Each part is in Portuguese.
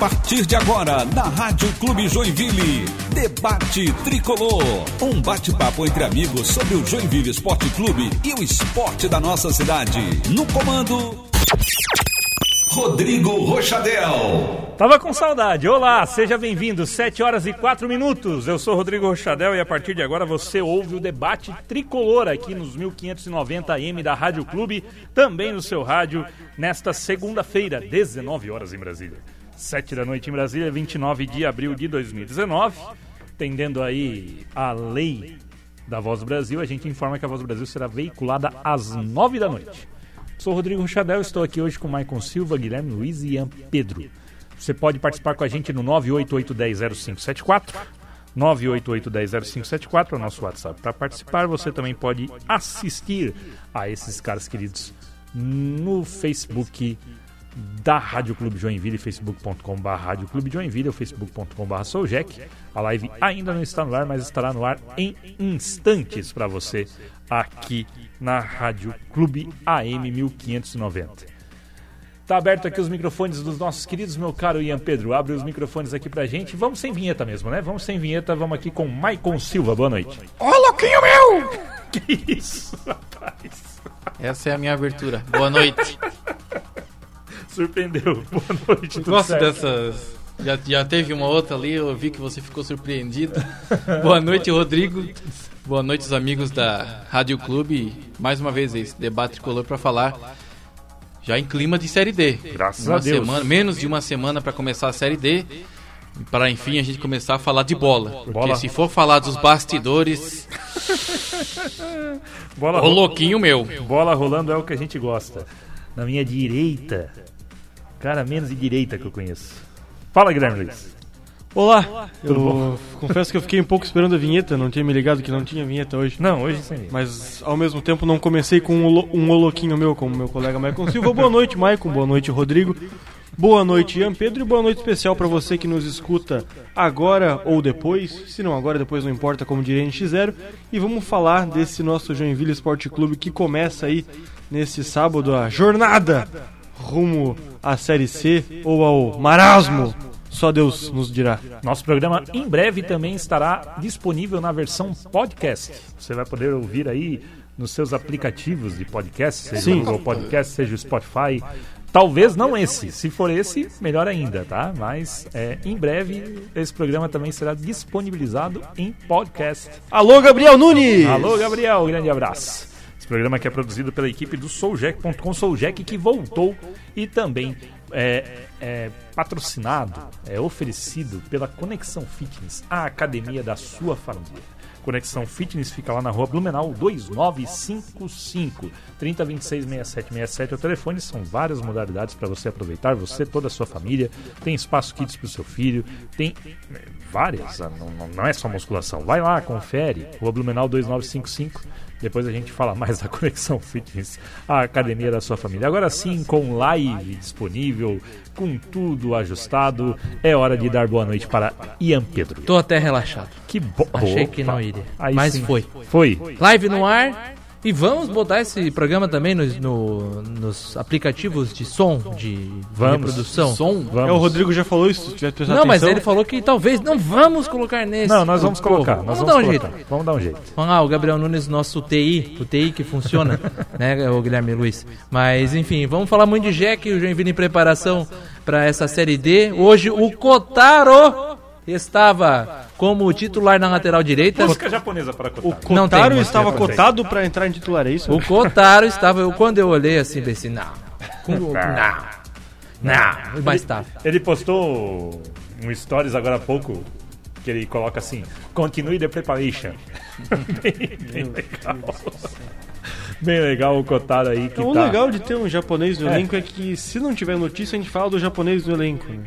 partir de agora, na Rádio Clube Joinville, Debate Tricolor. Um bate-papo entre amigos sobre o Joinville Esporte Clube e o esporte da nossa cidade. No comando, Rodrigo Rochadel. Tava com saudade. Olá, seja bem-vindo. 7 horas e 4 minutos. Eu sou Rodrigo Rochadel e a partir de agora você ouve o debate tricolor aqui nos 1590 AM da Rádio Clube, também no seu rádio, nesta segunda-feira, 19 horas em Brasília. 7 da noite em Brasília, 29 de abril de 2019. Tendendo aí a lei da Voz do Brasil, a gente informa que a Voz do Brasil será veiculada às 9 da noite. Sou Rodrigo Rochadel, estou aqui hoje com Maicon Silva, Guilherme Luiz e Ian Pedro. Você pode participar com a gente no 988100574. 988100574 é o nosso WhatsApp. Para participar, você também pode assistir a esses caras queridos no Facebook da Rádio Clube Joinville, facebook.com.br Rádio Clube Joinville ou facebook.com.br Souljack. A live ainda não está no ar, mas estará no ar em instantes para você aqui na Rádio Clube AM 1590. Tá aberto aqui os microfones dos nossos queridos, meu caro Ian Pedro. Abre os microfones aqui pra gente. Vamos sem vinheta mesmo, né? Vamos sem vinheta, vamos aqui com Maicon Silva. Boa noite. Ô, louquinho meu! Que isso, rapaz? Essa é a minha abertura. Boa noite. Surpreendeu. Boa noite, tudo Gosto certo? dessas. Já, já teve uma outra ali, eu vi que você ficou surpreendido. Boa noite, Rodrigo. Boa noite, os amigos da Rádio Clube. Mais uma vez, esse debate tricolor para falar. Já em clima de Série D. Graças uma a Deus. Semana, menos de uma semana para começar a Série D. Para enfim a gente começar a falar de bola. Porque Bola. se for falar dos bastidores, Bola, ô louquinho meu. bola rolando é o que a gente gosta. Na minha direita. Cara, menos de direita que eu conheço. Fala, Guilherme Luiz. Olá, Tudo eu confesso que eu fiquei um pouco esperando a vinheta, não tinha me ligado que não tinha vinheta hoje. Não, hoje vinheta. Mas ao mesmo tempo não comecei com um, um oloquinho meu, como meu colega Maicon Silva. Boa noite, Maicon. Boa noite, Rodrigo. Boa noite, Ian Pedro. E boa noite especial para você que nos escuta agora ou depois. Se não agora, depois não importa, como diria NX0. E vamos falar desse nosso Joinville Esporte Clube que começa aí nesse sábado a jornada rumo à Série C ou ao marasmo. Só Deus nos dirá. Nosso programa em breve também estará disponível na versão podcast. Você vai poder ouvir aí nos seus aplicativos de podcast, seja Sim. o Google Podcast, seja o Spotify. Talvez não esse. Se for esse, melhor ainda, tá? Mas é, em breve esse programa também será disponibilizado em podcast. Alô, Gabriel Nunes! Alô, Gabriel, grande abraço. Programa que é produzido pela equipe do Souljack.com, Souljack que voltou e também é, é patrocinado, é oferecido pela Conexão Fitness, a academia da sua família. Conexão Fitness fica lá na rua Blumenau 2955 3026 6767 é o telefone, são várias modalidades para você aproveitar, você, toda a sua família. Tem espaço kits para o seu filho, tem é, várias, não- não é só musculação. Vai lá, confere, rua Blumenau 2955. Depois a gente fala mais da Conexão Fitness, a academia da sua família. Agora sim, com live disponível, com tudo ajustado, é hora de dar boa noite para Ian Pedro. Tô até relaxado. Que bom. Achei que não iria. Aí Mas sim. foi. Foi. Live no ar. E vamos botar esse programa também nos, no- nos aplicativos de som, de Vamos. reprodução. Som. Vamos. É, o Rodrigo já falou isso, se tiver prestado Não, mas atenção. ele falou que talvez não vamos colocar nesse. Não, nós vamos colocar. Nós vamos, vamos dar um colocar. jeito. Vamos dar um jeito. Vamos lá, o Gabriel Nunes, nosso TI, o TI que funciona, né, o Guilherme Luiz. Mas enfim, vamos falar muito de Jack, o Joinville em preparação para essa Série D. Hoje o Kotaro estava como titular na lateral direita. Música japonesa para O. Não tem, Kotaro estava cotado pra entrar em titular, é isso? O Kotaro estava, eu, quando eu olhei assim, pensei, não, com- não, não, mas tá. Ele postou um stories agora há pouco que ele coloca assim: continue the preparation. bem, bem legal. Bem legal o Kotaro aí que Então, o tá. legal de ter um japonês no É. elenco é que se não tiver notícia, a gente fala do japonês no elenco. né?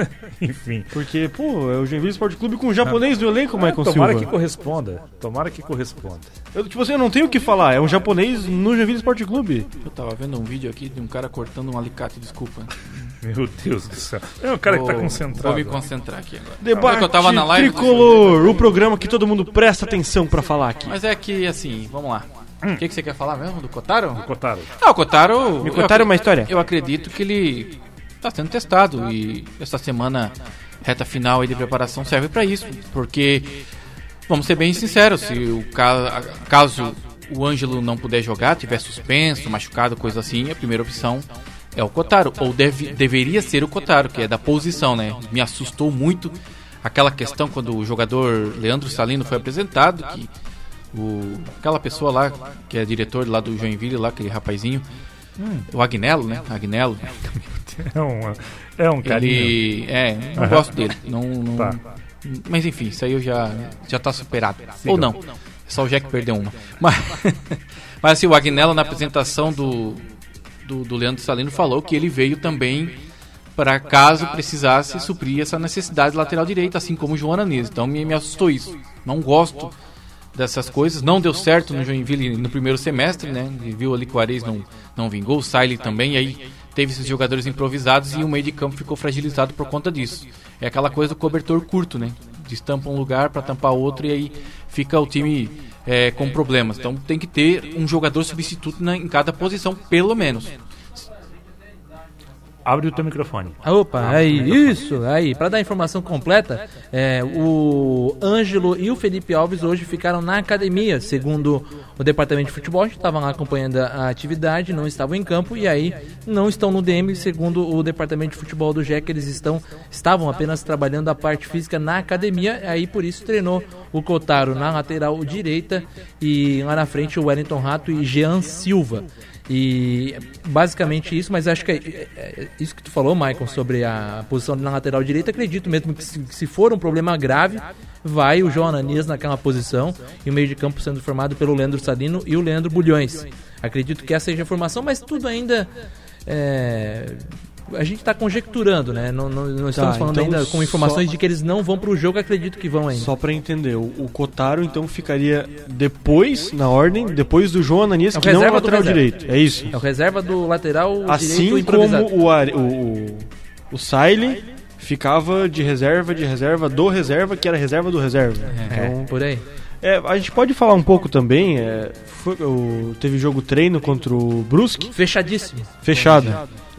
Enfim. Porque, pô, é o Joinville Esporte Clube com um japonês no elenco, É, Michael tomara Silva. que corresponda. Tomara que corresponda. Eu, tipo assim, eu não tenho o que falar, é um japonês no Joinville Esporte Clube. Eu tava vendo um vídeo aqui de um cara cortando um alicate, desculpa. Meu Deus do céu. É o cara que tá Vou- concentrado. Vou me concentrar aqui agora. Debate eu tava na live, Tricolor, o programa que todo mundo presta atenção pra falar aqui. Mas é que, assim, vamos lá. O que, que você quer falar mesmo? Do Kotaro? Kotaro. Ah, o Kotaro. Me contaram uma história? Eu acredito que ele está sendo testado e essa semana reta final aí de preparação serve para isso, porque vamos ser bem sinceros, se o ca caso o Ângelo não puder jogar, tiver suspenso, machucado, coisa assim, a primeira opção é o Kotaro, ou deve, deveria ser o Kotaro, que é da posição, né? Me assustou muito aquela questão quando o jogador Leandro Salino foi apresentado, que o, aquela pessoa lá, que é diretor lá do Joinville, lá, aquele rapazinho, hum. o Agnello, né? Agnello. É um, é um carinho. Ele, é, não uhum. gosto dele. Não, não, tá. Mas enfim, isso aí eu já, já tá superado. Siga. Ou não. Só o Jack perdeu uma. Mas, mas assim, o Agnello na apresentação do, do, do Leandro Salino falou que ele veio também para caso precisasse suprir essa necessidade lateral direita, assim como o João Ananias. Então me, me assustou isso. Não gosto dessas coisas. Não deu certo no Joinville no primeiro semestre, né? Viu ali que o Ares não, não vingou, o Siley também, e aí teve esses jogadores improvisados e o meio de campo ficou fragilizado por conta disso. É aquela coisa do cobertor curto, né? Destampa um lugar para tampar outro e aí fica o time é, com problemas. Então tem que ter um jogador substituto na, em cada posição, pelo menos. Abre o teu microfone. Opa, aí, isso, aí. Para dar a informação completa, é, o Ângelo e o Felipe Alves hoje ficaram na academia, segundo o departamento de futebol. Estavam lá acompanhando a atividade, não estavam em campo e aí não estão no DM, segundo o departamento de futebol do JEC. Eles estão, estavam apenas trabalhando a parte física na academia, aí por isso treinou o Cotaro na lateral direita e lá na frente o Wellington Rato e Jean Silva. E basicamente isso, mas acho que é, é, é, isso que tu falou, Michael, sobre a posição na lateral direita, acredito mesmo que se, se for um problema grave, vai o João Ananias naquela posição e o meio de campo sendo formado pelo Leandro Salino e o Leandro Bulhões. Acredito que essa seja a formação, mas tudo ainda é, a gente está conjecturando, né? Não, não, não estamos tá, falando então ainda com informações só... de que eles não vão para o jogo, acredito que vão ainda. Só para entender, o, o Kotaro então ficaria depois, na ordem, depois do João Ananias, é que não é lateral direito. É isso? É o reserva do lateral assim direito como o, o, o, o Siley ficava de reserva, de reserva do reserva, que era reserva do reserva. É, então, por aí. É, a gente pode falar um pouco também. É, foi, o, teve jogo treino contra o Brusque. Fechadíssimo. Fechado.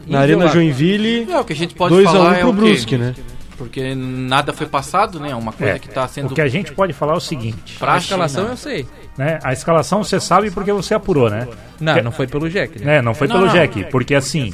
Na Arena Joinville. É, o que a gente pode 2 falar a 1 um pro é Brusque, né? Porque nada foi passado, né? Uma coisa é, que está sendo. O que a gente pode falar é o seguinte: a escalação eu sei. Né? A escalação você sabe porque você apurou, né? Não, porque... não foi pelo Jack. Né? É, não foi não, pelo não. Jack, porque assim.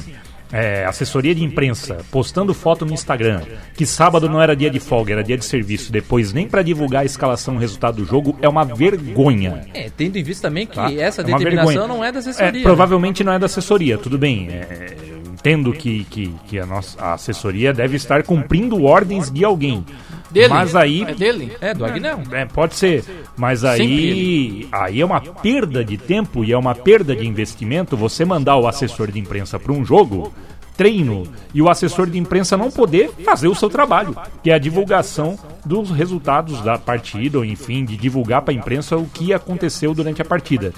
É, assessoria de imprensa postando foto no Instagram que sábado não era dia de folga, era dia de serviço, depois nem para divulgar a escalação, o resultado do jogo, é uma vergonha. É, tendo em vista também que tá? essa é determinação não é da assessoria. É, né? provavelmente não é da assessoria, tudo bem. É, entendo que, que, que a nossa a assessoria deve estar cumprindo ordens de alguém. Dele? Mas aí. É dele? É, do Agnel. É, pode ser. Mas aí. Aí é uma perda de tempo e é uma perda de investimento você mandar o assessor de imprensa para um jogo treino e o assessor de imprensa não poder fazer o seu trabalho, que é a divulgação dos resultados da partida, ou enfim, de divulgar para a imprensa o que aconteceu durante a partida.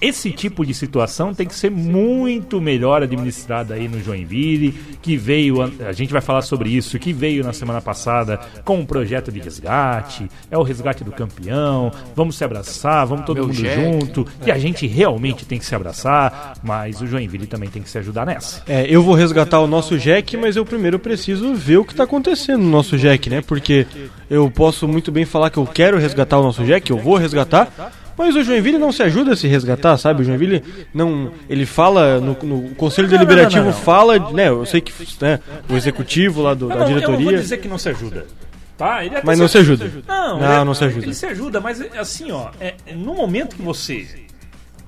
Esse tipo de situação tem que ser muito melhor administrada aí no Joinville, que veio, a gente vai falar sobre isso, que veio na semana passada com um projeto de resgate, é o resgate do campeão, vamos se abraçar, vamos todo Meu mundo Jack. junto, e a gente realmente tem que se abraçar, mas o Joinville também tem que se ajudar nessa. É, eu vou resgatar o nosso Jack, mas eu primeiro preciso ver o que está acontecendo no nosso Jack, né? Porque eu posso muito bem falar que eu quero resgatar o nosso Jack, eu vou resgatar, mas o Joinville não se ajuda a se resgatar, sabe? O Joinville não. Ele fala, no, no Conselho não, Deliberativo não, não, fala, né? Eu sei que né, o executivo lá do, da diretoria. Eu não vou dizer que não se ajuda. Tá? mas não se ajuda. se ajuda. Não, não, ele, não se ajuda. Ele se ajuda, mas assim, ó, é, no momento que você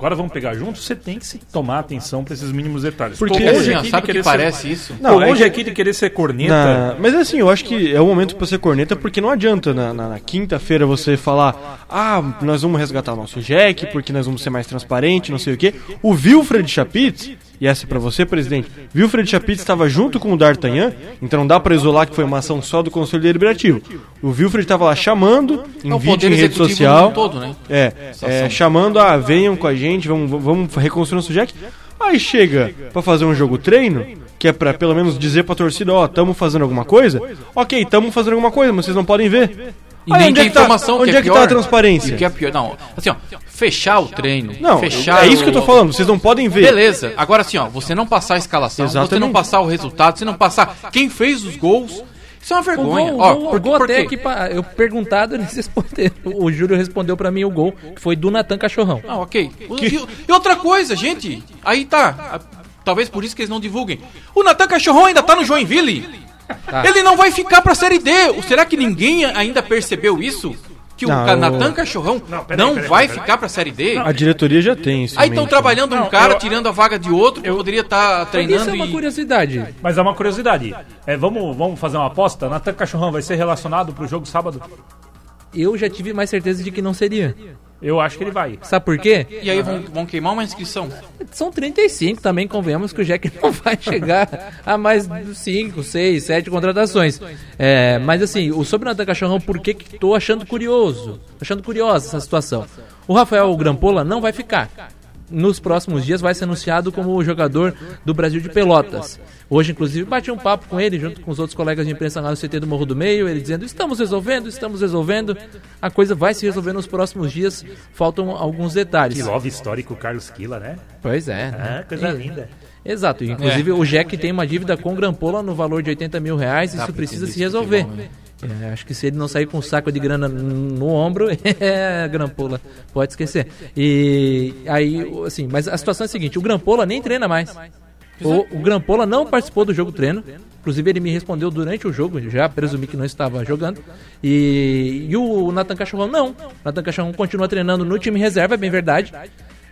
agora vamos pegar juntos, você tem que se tomar atenção para esses mínimos detalhes. Porque Tô longe assim, sabe que ele parece ser... isso? Não, Tô longe é aqui de querer ser corneta. Na... Mas assim, eu acho que é o momento para ser corneta, porque não adianta na, na, na quinta-feira você falar, ah, nós vamos resgatar o nosso Jack, porque nós vamos ser mais transparente, não sei o quê. O Wilfred Chapitz e essa é para você, presidente. Wilfred Chapitz estava junto com o D'Artagnan, então não dá para isolar que foi uma ação só do Conselho Deliberativo. O Wilfred estava lá chamando, em é vídeo em rede social. Todo, né? É, é chamando, ah, venham com a gente, vamos, vamos reconstruir nosso Jack. Aí chega para fazer um jogo treino, que é para pelo menos dizer pra torcida, ó, oh, tamo fazendo alguma coisa? Ok, tamo fazendo alguma coisa, mas vocês não podem ver. E Aí, nem onde é que tá- informação Onde que é, é que tá a transparência? que é pior. Não, assim, ó, fechar o treino. Não, fechar é isso que eu tô o- falando. Vocês não podem ver. Beleza. Agora assim, ó, você não passar a escalação, você Exatamente. não passar o resultado, você não passar quem fez os gols. Isso é uma O vergonha. gol, ó, o gol, por, o gol por até que eu perguntado, eles responderam. O Júlio respondeu pra mim o gol, que foi do Natan Cachorrão. Ah, ok. E, e outra coisa, gente. Aí tá. Talvez por isso que eles não divulguem. O Natan Cachorrão ainda tá no Joinville. Tá. Ele não vai ficar pra Série D. Será que ninguém ainda percebeu isso? Que Não, o o- Natan Cachorrão não, Não, peraí, peraí, vai peraí. ficar pra Série D? A diretoria já tem isso. Aí estão mente. trabalhando um cara, eu- tirando a vaga de outro, que poderia estar Isso treinando é uma e... curiosidade. Mas é uma curiosidade. É, vamos, vamos fazer uma aposta? Natan Cachorrão vai ser relacionado pro jogo sábado? Eu já tive mais certeza de que não seria. Eu acho que ele vai. Sabe por quê? E aí vão, vão queimar uma inscrição. São 35 também, convenhamos que o Jack não vai chegar a mais 5, 6, 7 contratações. É, mas assim, o sobre o Natan Cachorrão, por que que tô achando curioso? Tô achando curiosa essa situação. O Rafael Grampola não vai ficar. Nos próximos dias vai ser anunciado como o jogador do Brasil de Pelotas. Hoje, inclusive, bati um papo com ele, junto com os outros colegas de imprensa lá no CT do Morro do Meio, ele dizendo, estamos resolvendo, estamos resolvendo. A coisa vai se resolver nos próximos dias, faltam alguns detalhes. Que love histórico Carlos Quila, né? Pois é. né? Ah, coisa E- linda. Exato. Inclusive o Jack tem uma dívida com Grampola no valor de 80 mil reais. Isso pra precisa se resolver. futebol, né? É, acho que se ele não sair com um saco de grana no ombro, é Grampola. Pode esquecer. E aí, assim, mas a situação é a seguinte: o Grampola nem treina mais. O, o Grampola não participou do jogo treino. Inclusive, ele me respondeu durante o jogo, já presumi que não estava jogando. E, e o Nathan Cachorrão não. O Nathan Cachorrão continua treinando no time reserva, é bem verdade.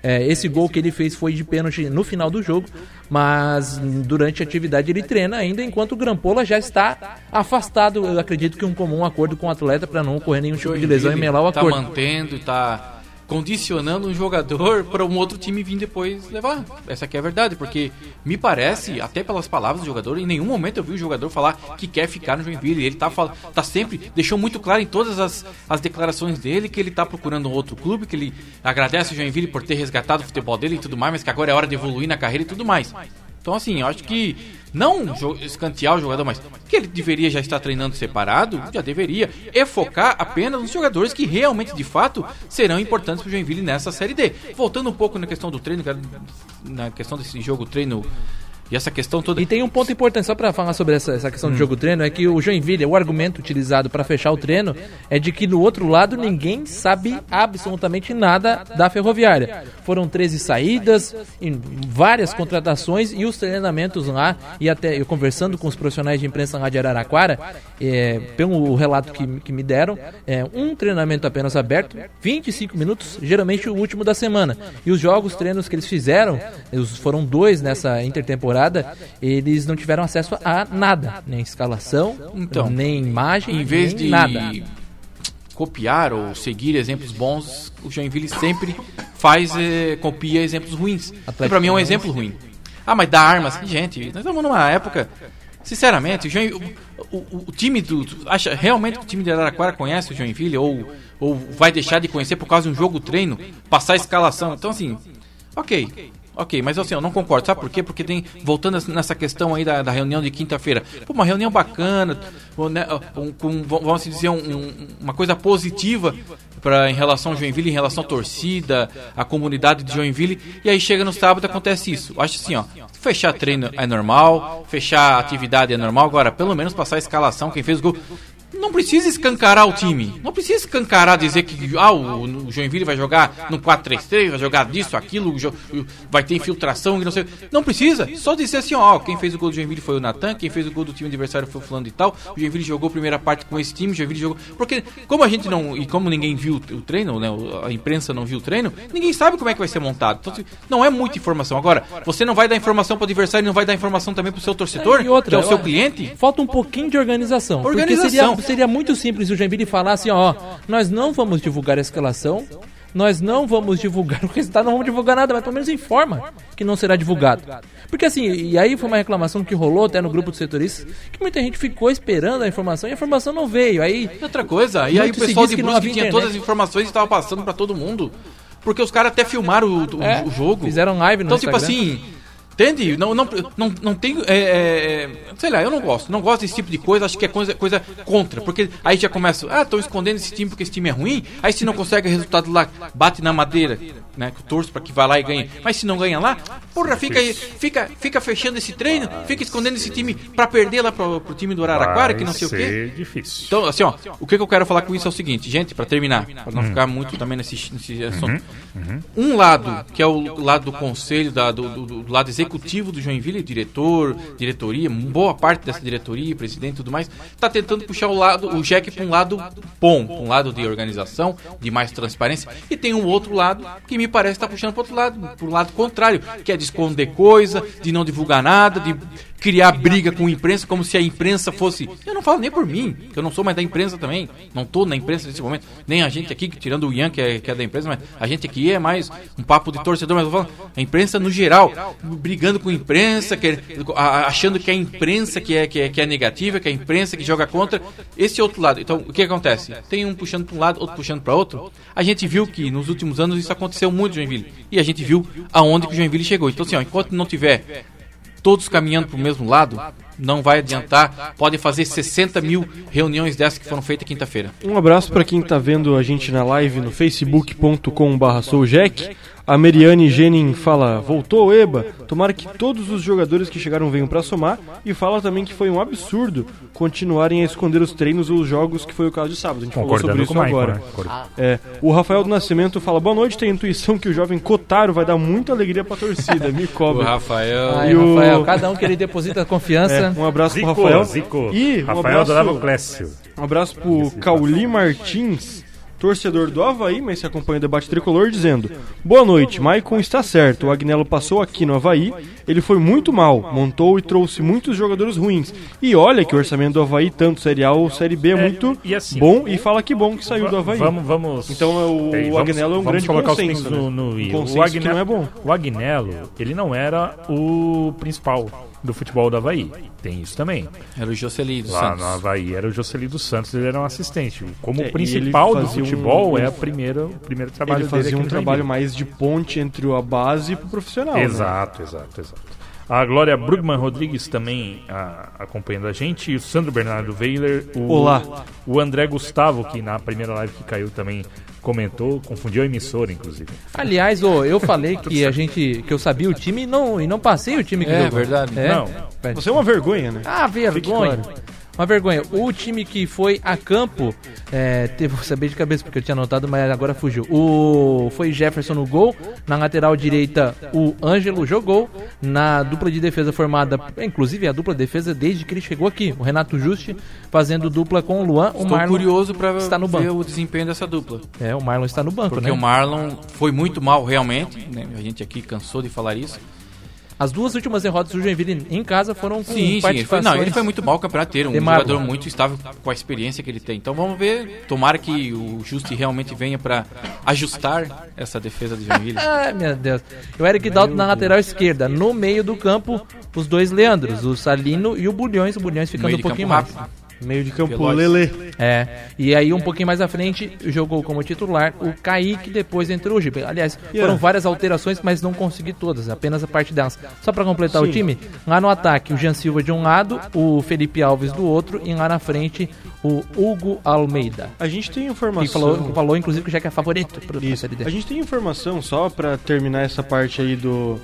É, esse gol que ele fez foi de pênalti no final do jogo, mas durante a atividade ele treina ainda, enquanto o Grampola já está afastado. Eu acredito que um comum acordo com o atleta para não ocorrer nenhum tipo de lesão e melar o tá acordo. mantendo, tá condicionando um jogador para um outro time vir depois levar. Essa aqui é a verdade, porque me parece, até pelas palavras do jogador, em nenhum momento eu vi o jogador falar que quer ficar no Joinville. Ele tá, tá sempre, deixou muito claro em todas as, as declarações dele que ele tá procurando um outro clube, que ele agradece o Joinville por ter resgatado o futebol dele e tudo mais, mas que agora é hora de evoluir na carreira e tudo mais. Então, assim, eu acho que não jo- escantear o jogador, mas que ele deveria já estar treinando separado, já deveria, e focar apenas nos jogadores que realmente, de fato, serão importantes para o Joinville nessa Série D. Voltando um pouco na questão do treino, na questão desse jogo treino e essa questão toda. E tem um ponto importante, só para falar sobre essa, essa questão do jogo treino, é que o Joinville, o argumento utilizado para fechar o treino é de que do outro lado ninguém sabe absolutamente nada da ferroviária. Foram 13 saídas, em várias contratações e os treinamentos lá, e até eu conversando com os profissionais de imprensa lá de Araraquara, é, pelo relato que, que me deram, é um treinamento apenas aberto, 25 minutos, geralmente o último da semana. E os jogos, treinos que eles fizeram, os- foram dois nessa intertemporada, eles não tiveram acesso a nada, nem escalação, Então, nem imagem, em vez nem de nada. copiar ou seguir exemplos bons, o Joinville sempre faz eh, copia exemplos ruins. Pra mim é um exemplo ruim. Ah, mas dá armas, gente. Nós estamos numa época, sinceramente, o, o- o- o time do acha realmente que o time de Araraquara conhece o Joinville ou ou vai deixar de conhecer por causa de um jogo treino, passar a escalação. Então assim, OK. Ok, mas assim, eu não concordo. Sabe por quê? Porque tem, voltando nessa questão aí da, da reunião de quinta-feira, pô, uma reunião bacana, né, um- com, vamos dizer, um- um- uma coisa positiva pra, em relação ao Joinville, em relação à torcida, à comunidade de Joinville, e aí chega no sábado acontece isso. Acho assim, ó, fechar treino é normal, fechar atividade é normal, agora, pelo menos passar a escalação, quem fez o gol. Não precisa escancarar o time. Não precisa escancarar dizer que ah, o, Joinville vai jogar no 4-3-3, vai jogar disso, aquilo, vai ter infiltração e não sei. Não precisa. Só dizer assim, ó, quem fez o gol do Joinville foi o Natan, quem fez o gol do time adversário foi o fulano e tal. O Joinville jogou a primeira parte com esse time, o Joinville jogou. Porque, como a gente não. E como ninguém viu o treino, né? A imprensa não viu o treino, ninguém sabe como é que vai ser montado. Então, não é muita informação. Agora, você não vai dar informação para o adversário e não vai dar informação também para o seu torcedor, E outra, que é o seu cliente. Falta um pouquinho de organização. Organização. Seria, muito simples o Joinville falar assim, ó, nós não vamos divulgar a escalação, nós não vamos divulgar o resultado, não vamos divulgar nada, mas pelo menos informa que não será divulgado. Porque assim, e aí foi uma reclamação que rolou até no grupo dos setoristas, que muita gente ficou esperando a informação e a informação não veio. Aí E outra coisa, e aí o pessoal de Brusque tinha internet. todas as informações e estava passando pra todo mundo. Porque os caras até filmaram o, o- É, o jogo. fizeram live no Então, tipo Instagram. assim, Entende? Não, não, não, não tem. É, é, sei lá, eu não gosto. Não gosto desse tipo de coisa. Acho que é coisa, coisa contra. Porque aí já começa. Ah, estão escondendo esse time porque esse time é ruim. Aí se não consegue o resultado lá, bate na madeira. Né, que eu torço para que vá lá e ganhe. Mas se não ganha lá, porra, fica, fica, fica fechando esse treino, fica escondendo esse time para perder lá pro, pro time do Araraquara, que não sei o quê. difícil. Então, assim, ó, o que, que eu quero falar com isso é o seguinte, gente, para terminar, para não ficar muito também nesse, nesse assunto. Um lado, que é o lado do conselho, da, do, do- do lado executivo do Joinville, diretor, diretoria, boa parte dessa diretoria, presidente e tudo mais, tá tentando puxar o lado, o Jack para um lado bom, pra um lado de organização, de mais transparência, e tem um outro lado que me parece estar puxando para outro lado, para um lado contrário, que é de esconder coisa, de não divulgar nada, de criar briga com a imprensa como se a imprensa fosse. Eu não falo nem por mim, que eu não sou mais da imprensa também. Não tô na imprensa nesse momento. Nem a gente aqui, tirando o Ian, que é, que é da imprensa, mas a gente aqui é mais um papo de torcedor, mas eu falo, a imprensa no geral, brigando com a imprensa, que, achando que a imprensa que é, que, é, que é negativa, que é a imprensa que joga contra. Esse outro lado. Então, o que acontece? Tem um puxando para um lado, outro puxando para outro. A gente viu que nos últimos anos isso aconteceu muito Joinville. E a gente viu aonde que o Joinville chegou. Então, assim, ó, enquanto não tiver todos caminhando para o mesmo lado, não vai adiantar. Podem fazer 60 mil reuniões dessas que foram feitas quinta-feira. Um abraço pra quem tá vendo a gente na live no facebook.com.br souljack. A Meriane Genin fala, voltou Eba, tomara que todos os jogadores que chegaram venham pra somar e fala também que foi um absurdo continuarem a esconder os treinos ou os jogos que foi o caso de sábado. A gente falou sobre Concordando isso o agora. né? É, o Rafael do Nascimento fala, boa noite, tenho a intuição que o jovem Kotaro vai dar muita alegria pra torcida, me O cobre. Rafael. Ai, E o- Rafael, cada um que ele deposita É, confiança. um abraço pro Zico, Rafael. Zico. E um Rafael abraço- adorava o Clécio. Um abraço pro Cauli Martins, torcedor do Havaí, mas se acompanha o debate tricolor, dizendo: Boa noite, Maicon está certo. O Agnello passou aqui no Havaí, ele foi muito mal, montou e trouxe muitos jogadores ruins. E olha que o orçamento do Havaí, tanto Série A ou Série B, é, É, muito e assim, bom e fala que bom que saiu do Havaí. Vamos, vamos. Então o, Peraí, o vamos- Agnello é um grande consenso. no, no né? i. Um consenso o que Agnello, não é bom. O Agnello, ele não era o principal do futebol do Havaí. Tem isso também. Era o Jocely dos Lá Santos. no Havaí era o Jocely dos Santos, ele era um assistente. Como É, principal do fazia futebol um- é a primeira, o primeiro trabalho Ele dele fazia aqui um trabalho mais de ponte entre a base e o profissional. né? Exato, exato, exato. A Glória Brugman Rodrigues também ah, acompanhando a gente. E o Sandro Bernardo Weiler. O, Olá. O André Gustavo, que na primeira live que caiu também comentou, confundiu a emissora, inclusive. Aliás, ô, eu falei que a gente que eu sabia o time e não, e não passei o time que É, jogou. verdade. Não. Pede. Você é uma vergonha, né? Ah, vergonha. claro. Uma vergonha. O time que foi a campo, é, teve, vou saber de cabeça porque eu tinha anotado, mas agora fugiu. O foi Jefferson no gol, na lateral direita o Ângelo jogou, na dupla de defesa formada, inclusive a dupla de defesa desde que ele chegou aqui, o Renato Juste fazendo dupla com o Luan, o Estou Marlon curioso para ver banco. o desempenho dessa dupla. É, o Marlon está no banco, Porque né? o Marlon foi muito mal realmente. né? A gente aqui cansou de falar isso. As duas últimas derrotas do Joinville em casa foram com Sim, sim. Ele foi, não, ele foi muito mal o campeonato inteiro. Um jogador muito estável com a experiência que ele tem. Então vamos ver. Tomara que o Justi realmente venha para ajustar essa defesa de Joinville. Ai, meu Deus. O Eric Dalton na lateral esquerda. No meio do campo, os dois Leandros, o Salino e o Bulhões. O Bulhões ficando um pouquinho mais. rápido. Meio de campo Veloz. Lele. É. E aí, um pouquinho mais à frente, jogou como titular o Kaique, depois entrou o Gibe. Aliás, foram várias alterações, mas não consegui todas, apenas a parte delas. Só pra completar o time, lá no ataque, o Jean Silva de um lado, o Felipe Alves do outro, e lá na frente, o Hugo Almeida. A gente tem Que informação. falou, que falou inclusive, que já que é favorito Isso. Série D. A gente tem informação só pra terminar essa parte aí do,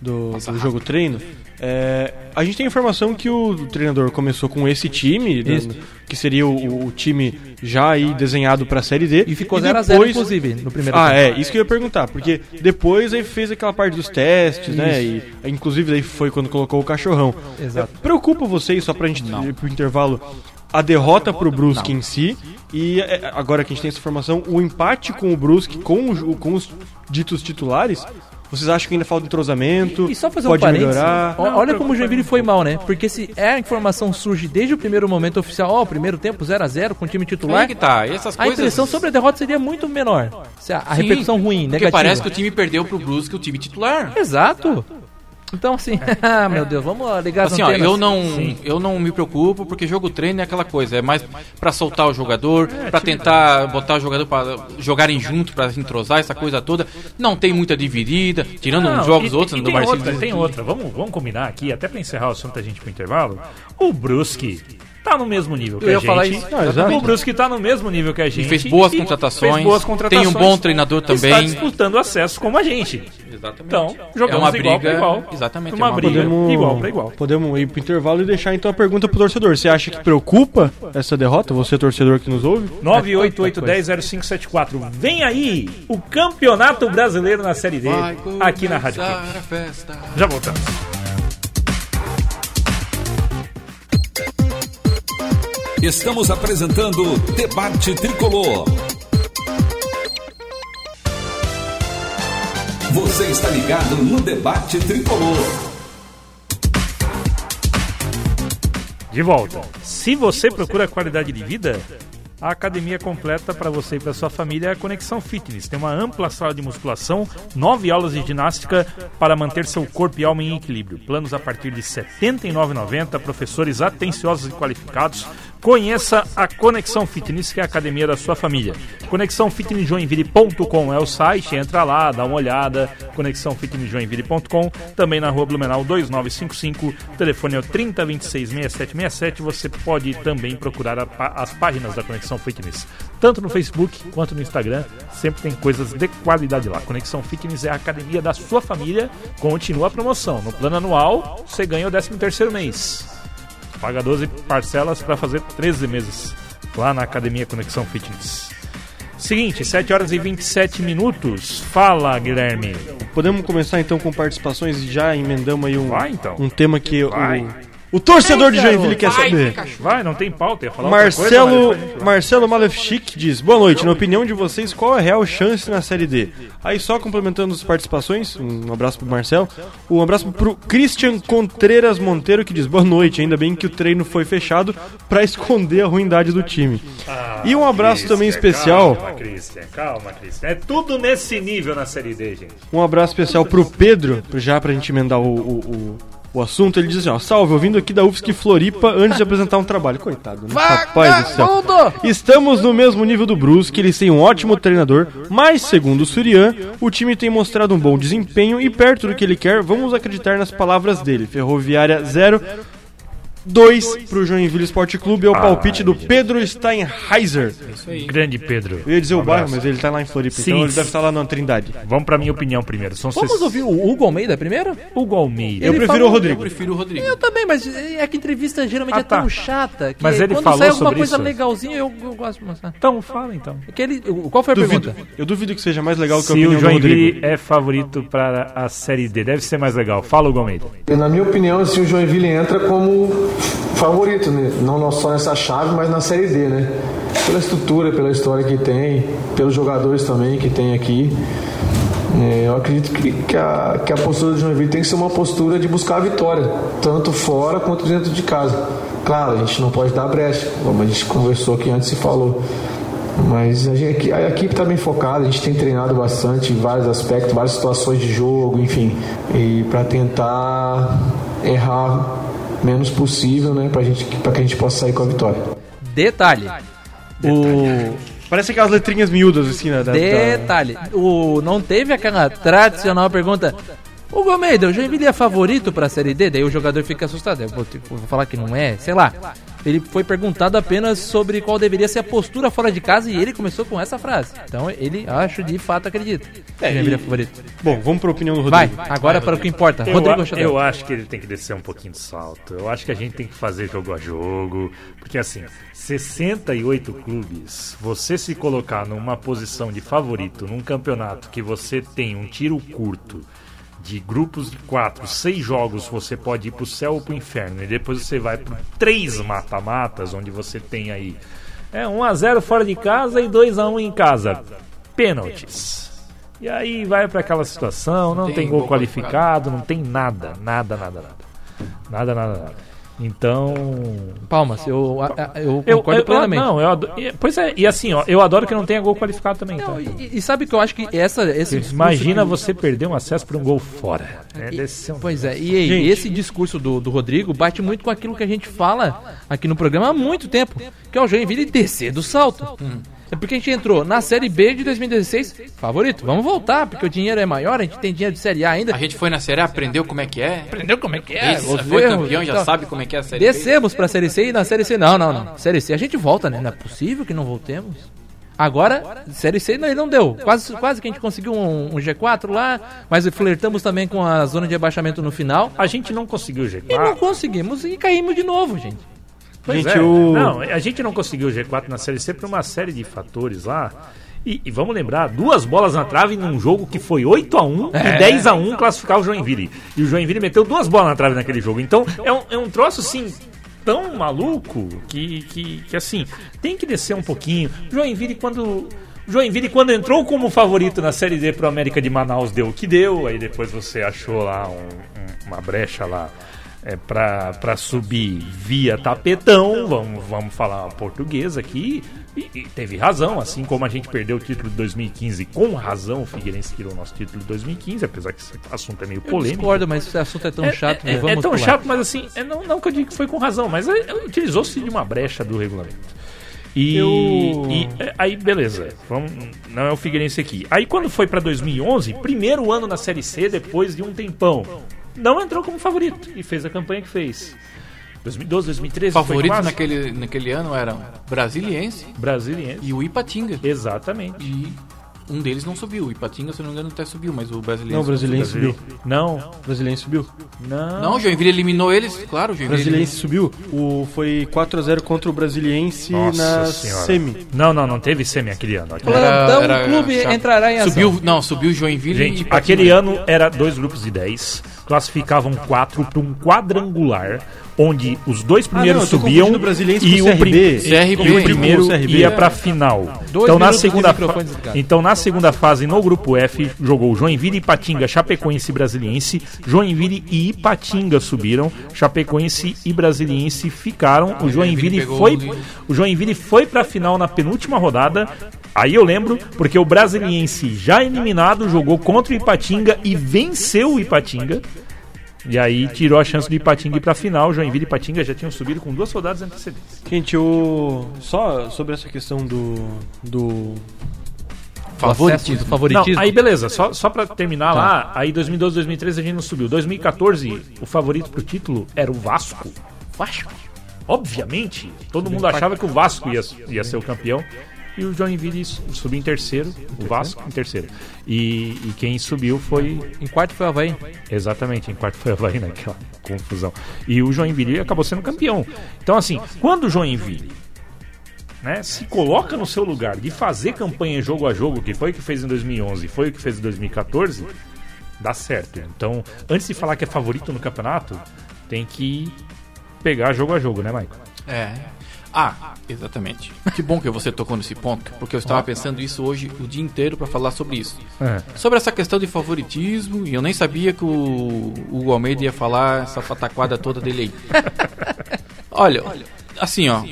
do, do jogo treino. É, a gente tem informação que o treinador começou com esse time, né, Isso. que seria o, o time já aí desenhado pra Série D. E ficou 0x0, depois- inclusive, no primeiro Ah, tempo. é, isso que eu ia perguntar, porque depois aí fez aquela parte dos testes, né? E inclusive daí foi quando colocou o cachorrão. Exato. É, Preocupa vocês, só pra gente ir pro intervalo, a derrota pro Brusque em si e é, agora que a gente tem essa informação, o empate com o Brusque, com, o- com os ditos titulares, vocês acham que ainda falta entrosamento? E só fazer pode um parênteses. melhorar? Ó, Olha como o Joinville foi mal, né? Porque se é a informação surge desde o primeiro momento oficial, ó, primeiro tempo 0 a 0 com o time titular, que tá. Essas a coisas. impressão sobre a derrota seria muito menor. Se A, a Sim, repercussão ruim, Porque negativa. parece que o time perdeu pro Brusque o time titular. Exato. Então, assim, ah, meu Deus, vamos ligar as Assim, ó, antenas. eu não, eu não me preocupo porque jogo treino é aquela coisa, é mais pra soltar o jogador, pra tentar botar o jogador pra jogarem junto, pra entrosar essa coisa toda. Não tem muita dividida, tirando Não, uns jogos e- outros e do tem Marcelo. outra, tem outra. Vamos, vamos combinar aqui, até pra encerrar o assunto a gente pro intervalo. O Brusque tá no mesmo nível que Eu a ia gente. falar isso. Não. O Brusque tá no mesmo nível que a E gente. fez boas e contratações, fez boas tem um contratações. bom treinador Está também. disputando acesso como a gente. Exatamente. Então, jogamos é uma igual briga, pra igual. exatamente, Uma é uma briga. briga. igual pra igual. Podemos ir pro intervalo e deixar então a pergunta pro torcedor. Você acha que preocupa essa derrota? Você, torcedor que nos ouve? 988100574. Vem aí o Campeonato Brasileiro na Série D aqui na Rádio Clube. a. Já voltamos. Estamos apresentando Debate Tricolor. Você está ligado no Debate Tricolor. De volta. Se você procura qualidade de vida, a academia completa para você e para sua família é a Conexão Fitness. Tem uma ampla sala de musculação, nove aulas de ginástica para manter seu corpo e alma em equilíbrio. Planos a partir de R$ 79,90, professores atenciosos e qualificados. Conheça a Conexão Fitness, que é a academia da sua família. ConexãoFitnessJoinville.com é o site, entra lá, dá uma olhada. ConexãoFitnessJoinville.com, também na Rua Blumenau 2955, telefone é o 30266767. Você pode também procurar a as páginas da Conexão Fitness, tanto no Facebook quanto no Instagram. Sempre tem coisas de qualidade lá. Conexão Fitness é a academia da sua família. Continua a promoção. No plano anual, você ganha o 13 terceiro mês. Paga 12 parcelas para fazer 13 meses lá na Academia Conexão Fitness. Seguinte, 7 horas e 27 minutos. Fala, Guilherme. Podemos começar então com participações e já emendamos aí um, Vai, então. um tema que Vai. o torcedor de Joinville quer saber. Vai, não tem pauta. Ia falar outra Marcelo, coisa, mas. Marcelo Malefic diz: Boa noite, na opinião de vocês, qual a real chance na Série D? Aí, só complementando as participações, um abraço pro Marcelo, um abraço pro Christian Contreras Monteiro que diz: Boa noite, ainda bem que o treino foi fechado pra esconder a ruindade do time. e um abraço também Christian, especial, Calma, Christian, calma, Christian. É tudo nesse nível na Série D, gente. um abraço especial pro Pedro, já pra gente emendar o, o, o, o assunto. Ele diz assim: ó, Salve, ouvindo aqui da UFSC Floripa antes de apresentar um trabalho. Coitado, né? Rapaz do céu. Estamos no mesmo nível do Brusque, eles têm um ótimo treinador, mas segundo o Surian, o time tem mostrado um bom desempenho e perto do que ele quer, vamos acreditar nas palavras dele. Ferroviária 0, 2 pro Joinville Esporte Clube, é o palpite do Pedro Steinheiser. Isso aí. Grande Pedro. Eu ia dizer o Um bairro, abraço. mas ele tá lá em Floripa, Sim. então ele deve estar lá na Trindade. Vamos pra minha opinião primeiro. São Vamos ses- ouvir o Hugo Almeida primeiro? Hugo Almeida. Eu Ele prefiro falou- o Eu Rodrigo. prefiro o Rodrigo. Eu também, mas é que entrevista geralmente Ah, é tão tá. chata que Mas ele quando falou sai alguma sobre coisa isso. legalzinha eu, eu gosto de mostrar. Então, fala então. Aquele, o- qual foi a Duvido. pergunta? Eu duvido que seja mais legal que a Se opinião o Joinville é favorito para a Série D, deve ser mais legal. Fala, Hugo Almeida. Na minha opinião, assim, o Joinville entra como favorito, né? não só nessa chave, mas na Série D, né? Pela estrutura, pela história que tem, pelos jogadores também que tem aqui. É, eu acredito que, que, a, que a postura do Joinville tem que ser uma postura de buscar a vitória, tanto fora quanto dentro de casa. Claro, a gente não pode dar brecha, como a gente conversou aqui antes e falou. Mas a, gente, a equipe está bem focada, a gente tem treinado bastante em vários aspectos, várias situações de jogo, enfim, e para tentar errar menos possível, né, para gente, pra que a gente possa sair com a vitória. Detalhe. O... Parece aquelas letrinhas miúdas, assim, né? da- da- Detalhe. O, não teve aquela tradicional pergunta. Hugo Almeida, o Joinville é favorito pra Série D? Daí o jogador fica assustado. Eu vou, te- vou falar que não é, sei lá. Ele foi perguntado apenas sobre qual deveria ser a postura fora de casa e ele começou com essa frase. Então ele, acho, de fato acredita. o Joinville é favorito. Bom, vamos pra opinião do Vai, Rodrigo. agora para o que importa. Eu, Rodrigo a- eu acho que ele tem que descer um pouquinho de salto. Eu acho que a gente tem que fazer jogo a jogo. Porque assim, 68 clubes, você se colocar numa posição de favorito num campeonato que você tem um tiro curto de grupos de quatro, seis jogos, você pode ir pro céu ou pro inferno. E depois você vai por três mata-matas, onde você tem aí é 1 a 0 fora de casa e 2 a 1 em casa. Pênaltis. E aí vai pra aquela situação, não tem, tem gol gol qualificado, não tem nada, nada, nada, nada. Nada, nada, nada. Então. Palmas, eu, eu Eu, concordo eu- plenamente. Não, eu adoro, e- pois é, e assim, ó, eu adoro que não tenha gol qualificado também. Não, tá? e, e sabe que eu acho que essa, esse Imagina que- você perder um acesso por um gol fora. É, deve ser um- Pois é, e aí, Gente. esse discurso do, do Rodrigo bate muito com aquilo que a gente fala aqui no programa há muito tempo, que é o Joinville descer do salto. É porque a gente entrou na Série B de 2016, favorito, vamos voltar, porque o dinheiro é maior, a gente tem dinheiro de Série A ainda. A gente foi na Série A, aprendeu como é que é. Aprendeu como é que é? Esse foi erros campeão, e já tal. sabe como é que é a Série B. Descemos pra Série C e na Série C, não, não, não. Série C a gente volta, né? Não é possível que não voltemos. Agora, Série C não, não deu. Quase, quase que a gente conseguiu um, um G4 lá, mas flertamos também com a zona de abaixamento no final. A gente não conseguiu o E G4. não conseguimos e caímos de novo, gente. Pois Gente, é. o- Não, a gente não conseguiu o G4 na Série C por uma série de fatores lá. E, e vamos lembrar, duas bolas na trave num jogo que foi 8x1 É. e 10x1 classificar o Joinville. E o Joinville meteu duas bolas na trave naquele jogo. Então é um, é um troço assim tão maluco que, que, que assim, tem que descer um pouquinho. Joinville quando. Joinville, quando entrou como favorito na Série D pro América de Manaus, deu o que deu. Aí depois você achou lá um- um- uma brecha lá é, pra, pra subir via tapetão, vamos, vamos falar português aqui, e, e teve razão, assim como a gente perdeu o título de 2015 com razão, o Figueirense tirou o nosso título de 2015, apesar que esse assunto é meio Eu polêmico. discordo, mas esse assunto é tão É, chato. é, né? é Vamos tão pular. chato, mas assim, é, não, não que eu diga que foi com razão, mas é, é, utilizou-se de uma brecha do regulamento. E, Eu- e, é, aí, beleza, vamos, não é o Figueirense aqui. Aí, quando foi pra 2011, primeiro ano na Série C, depois de um tempão, não entrou como favorito e fez a campanha que fez. 2012, 2013, foi Favoritos naquele, naquele ano eram Brasiliense Brasiliense. e o Ipatinga. Exatamente. E um deles não subiu. O Ipatinga, se eu não me engano, até subiu, mas o Brasiliense. Não, o Brasiliense Brasil. subiu. Não, O Brasiliense subiu. não. Não, o Joinville eliminou eles, claro, o. Brasiliense subiu. O, foi 4x0 contra o Brasiliense Nossa na Senhora. semi. Não, não, não teve semi aquele ano. Aquele, Plantão do clube chato. entrará em ação. Subiu, não, subiu o Joinville Gente, e Ipatinga. aquele ano era dois grupos de 10, classificavam quatro para um quadrangular, onde os dois primeiros não, eu tô subiam e o, prim- CRB. CRB. e o primeiro CRB. ia para final. Dois então na segunda então na segunda fase no grupo F jogou Joinville, Ipatinga, Chapecoense e Brasiliense. Joinville e Ipatinga subiram, Chapecoense e Brasiliense ficaram. o Joinville pegou foi o- o Joinville foi pra final na penúltima rodada. Aí eu lembro, porque o Brasiliense, já eliminado, jogou contra o Ipatinga e venceu o Ipatinga. E aí tirou a chance do Ipatinga ir pra final. Joinville e Ipatinga já tinham subido com duas rodadas antecedentes. Gente, o... só sobre essa questão do... do... Favoritismo. favoritismo. Não, aí beleza, só, só pra terminar lá, aí 2012, 2013 a gente não subiu. 2014, o favorito pro título era o Vasco. Vasco? Obviamente, todo mundo achava que o Vasco ia, ia ser o campeão. E o Joinville su- subiu em terceiro, o Vasco em terceiro. E, e quem subiu foi Em quarto foi o Havaí. Exatamente, em quarto foi o Havaí naquela confusão. E o Joinville acabou sendo campeão. Então, assim, quando o Joinville né, se coloca no seu lugar de fazer campanha jogo a jogo, que foi o que fez em 2011 e foi o que fez em 2014, dá certo. Então, antes de falar que é favorito no campeonato, tem que pegar jogo a jogo, né, Maicon? É. Ah, exatamente. Que bom que você tocou nesse ponto, porque eu estava pensando isso hoje o dia inteiro para falar sobre isso. É. Sobre essa questão de favoritismo, e eu nem sabia que o Hugo Almeida ia falar essa pataquada toda dele aí. Olha, assim, ó,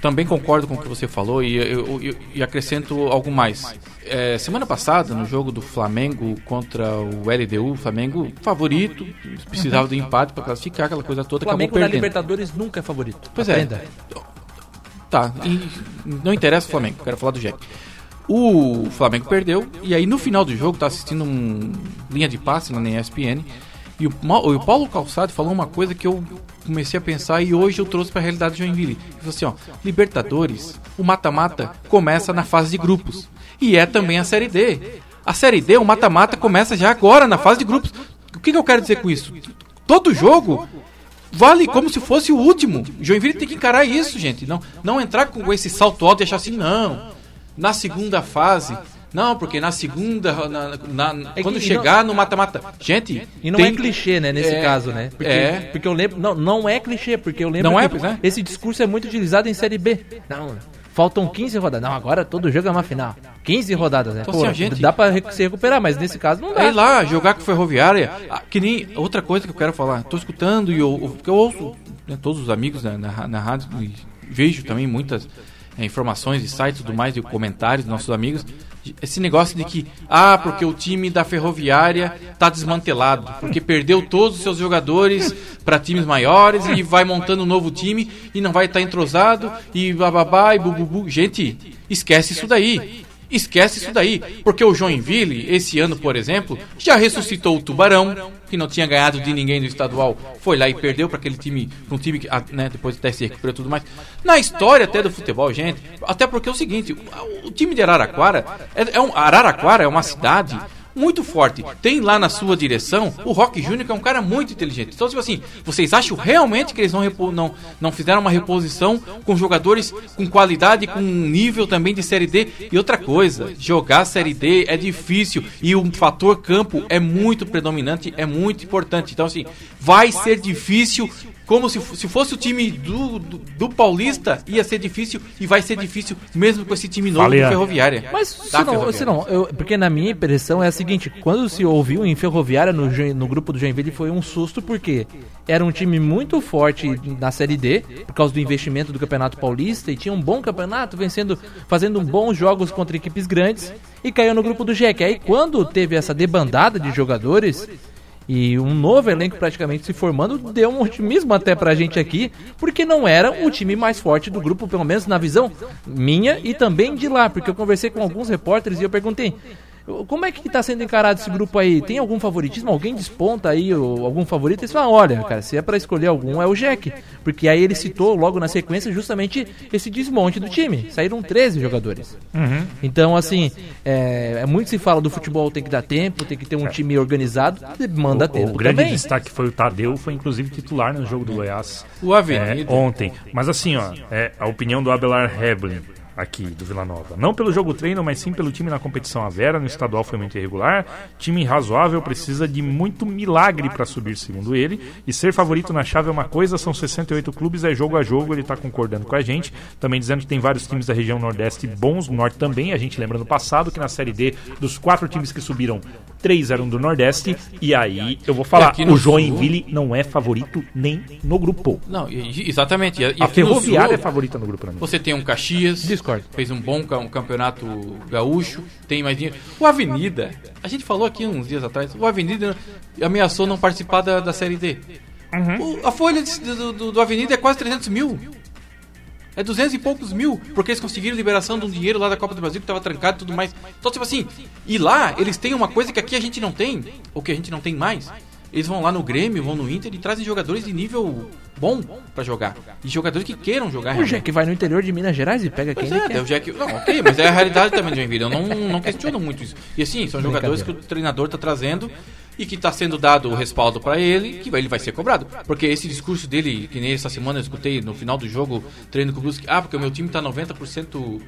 também concordo com o que você falou e, eu, eu- e acrescento algo mais. É, semana passada, no jogo do Flamengo contra o LDU, o Flamengo favorito, precisava do empate para classificar, aquela coisa toda, O Flamengo acabou na perdendo. Libertadores nunca é favorito. Pois Aprenda. é. Tá, e não interessa o Flamengo, quero falar do Jack. O Flamengo perdeu, e aí no final do jogo, tá assistindo um linha de passe na ESPN, e o, o Paulo Calçado falou uma coisa que eu comecei a pensar e hoje eu trouxe pra realidade de Joinville. Ele falou assim, ó, Libertadores, o mata-mata começa na fase de grupos, e é também a Série D. A Série D, o mata-mata começa já agora, na fase de grupos. O que, que eu quero dizer com isso? Todo jogo vale como se fosse o último. Joinville tem que encarar isso, gente. Não, não entrar com esse salto alto e achar assim, não. Na segunda fase. Não, porque na segunda. na- na- É que- quando chegar no mata-mata. Gente. E não tem- é clichê, né, nesse É, caso, né? Porque, é. porque eu lembro. Não, não é clichê, porque eu lembro Não é, que pois é. esse discurso é muito utilizado em Série B. Não, faltam 15 rodadas. Não, agora todo jogo é uma final. 15 rodadas, né? Então, Pô, gente- dá pra se recuperar, mas nesse caso não dá. Aí lá, jogar com Ferroviária. ah, Que nem outra coisa que eu quero falar. Tô escutando e eu, eu, ouço né, todos os amigos na, na, na rádio, e vejo também muitas é, informações e sites e tudo mais, e comentários dos nossos amigos, esse negócio de que, ah, porque o time da Ferroviária tá desmantelado, porque perdeu todos os seus jogadores para times maiores e vai montando um novo time e não vai estar entrosado e bababá e bububu. Gente, esquece isso daí. Esquece isso daí, porque o Joinville, esse ano, por exemplo, já ressuscitou o Tubarão, que não tinha ganhado de ninguém do estadual, foi lá e perdeu para aquele time, um time que, ah, né, depois até se recuperou tudo mais. Na história até do futebol, gente, até porque é o seguinte, o, o time de Araraquara, é, é um, Araraquara é uma cidade muito forte. Tem lá na sua direção o Rock Júnior, que é um cara muito inteligente. Então, tipo assim, vocês acham realmente que eles não, não, não fizeram uma reposição com jogadores com qualidade, com nível também de Série D? E outra coisa, jogar Série D é difícil e o fator campo é muito predominante, é muito importante. Então, assim, vai ser difícil como se, se fosse o time do, do, do, Paulista, ia ser difícil e vai ser difícil mesmo com esse time novo Falei, do Ferroviária. Mas se não, Ferroviária. se não eu, porque na minha impressão é a seguinte, quando se ouviu em Ferroviária no, no grupo do Joinville foi um susto porque era um time muito forte na Série D, por causa do investimento do Campeonato Paulista e tinha um bom campeonato, vencendo, fazendo bons jogos contra equipes grandes e caiu no grupo do Jack. Aí quando teve essa debandada de jogadores, e um novo elenco praticamente se formando deu um otimismo até pra gente aqui, porque não era o time mais forte do grupo, pelo menos na visão minha e também de lá, porque eu conversei com alguns repórteres e eu perguntei: como é que está sendo encarado esse grupo aí? Tem algum favoritismo? Alguém desponta aí ou, algum favorito? Eles falam, olha, cara, se é para escolher algum, é o Jack. Porque aí ele citou logo na sequência justamente esse desmonte do time. Saíram 13 jogadores. Uhum. Então, assim, é, é, muito se fala do futebol, tem que dar tempo, tem que ter um time organizado, manda tempo. O grande também. destaque foi o Tadeu, foi inclusive titular no jogo do Goiás. O Avenida. É, ontem. Mas assim, ó, é, a opinião do Abelar Heblin aqui do Vila Nova. Não pelo jogo treino, mas sim pelo time na competição. A Vera no estadual foi muito irregular. Time razoável precisa de muito milagre para subir, segundo ele. E ser favorito na chave é uma coisa, são 68 clubes, é jogo a jogo. Ele está concordando com a gente. Também dizendo que tem vários times da região Nordeste bons, no Norte também. A gente lembra no passado que na Série D, dos quatro times que subiram, três eram do Nordeste. E aí, eu vou falar, o Joinville Sul... não é favorito nem no grupo. Não, exatamente. E, a Ferroviária é favorita no grupo pra mim. Você tem um Caxias. Discord. Fez um bom um campeonato gaúcho. Tem mais dinheiro. O Avenida, a gente falou aqui uns dias atrás, o Avenida ameaçou não participar da, da Série D. Uhum. O, a folha de, do, do, do Avenida é quase 300 mil. É 200 e poucos mil, porque eles conseguiram liberação de um dinheiro lá da Copa do Brasil que estava trancado e tudo mais. Então, tipo assim, e lá eles têm uma coisa que aqui a gente não tem, ou que a gente não tem mais. Eles vão lá no Grêmio, vão no Inter e trazem jogadores de nível bom para jogar. E jogadores que queiram jogar. O Jack vai no interior de Minas Gerais e pega pois quem é, quer. O Jack, não, ok, mas é a realidade também do Joinville. Eu não, não questiono muito isso. E assim, são jogadores que o treinador tá trazendo e que está sendo dado o respaldo para ele, que ele vai ser cobrado. Porque esse discurso dele, que nem essa semana eu escutei no final do jogo, treino com o Brusque, ah, porque o meu time está 90%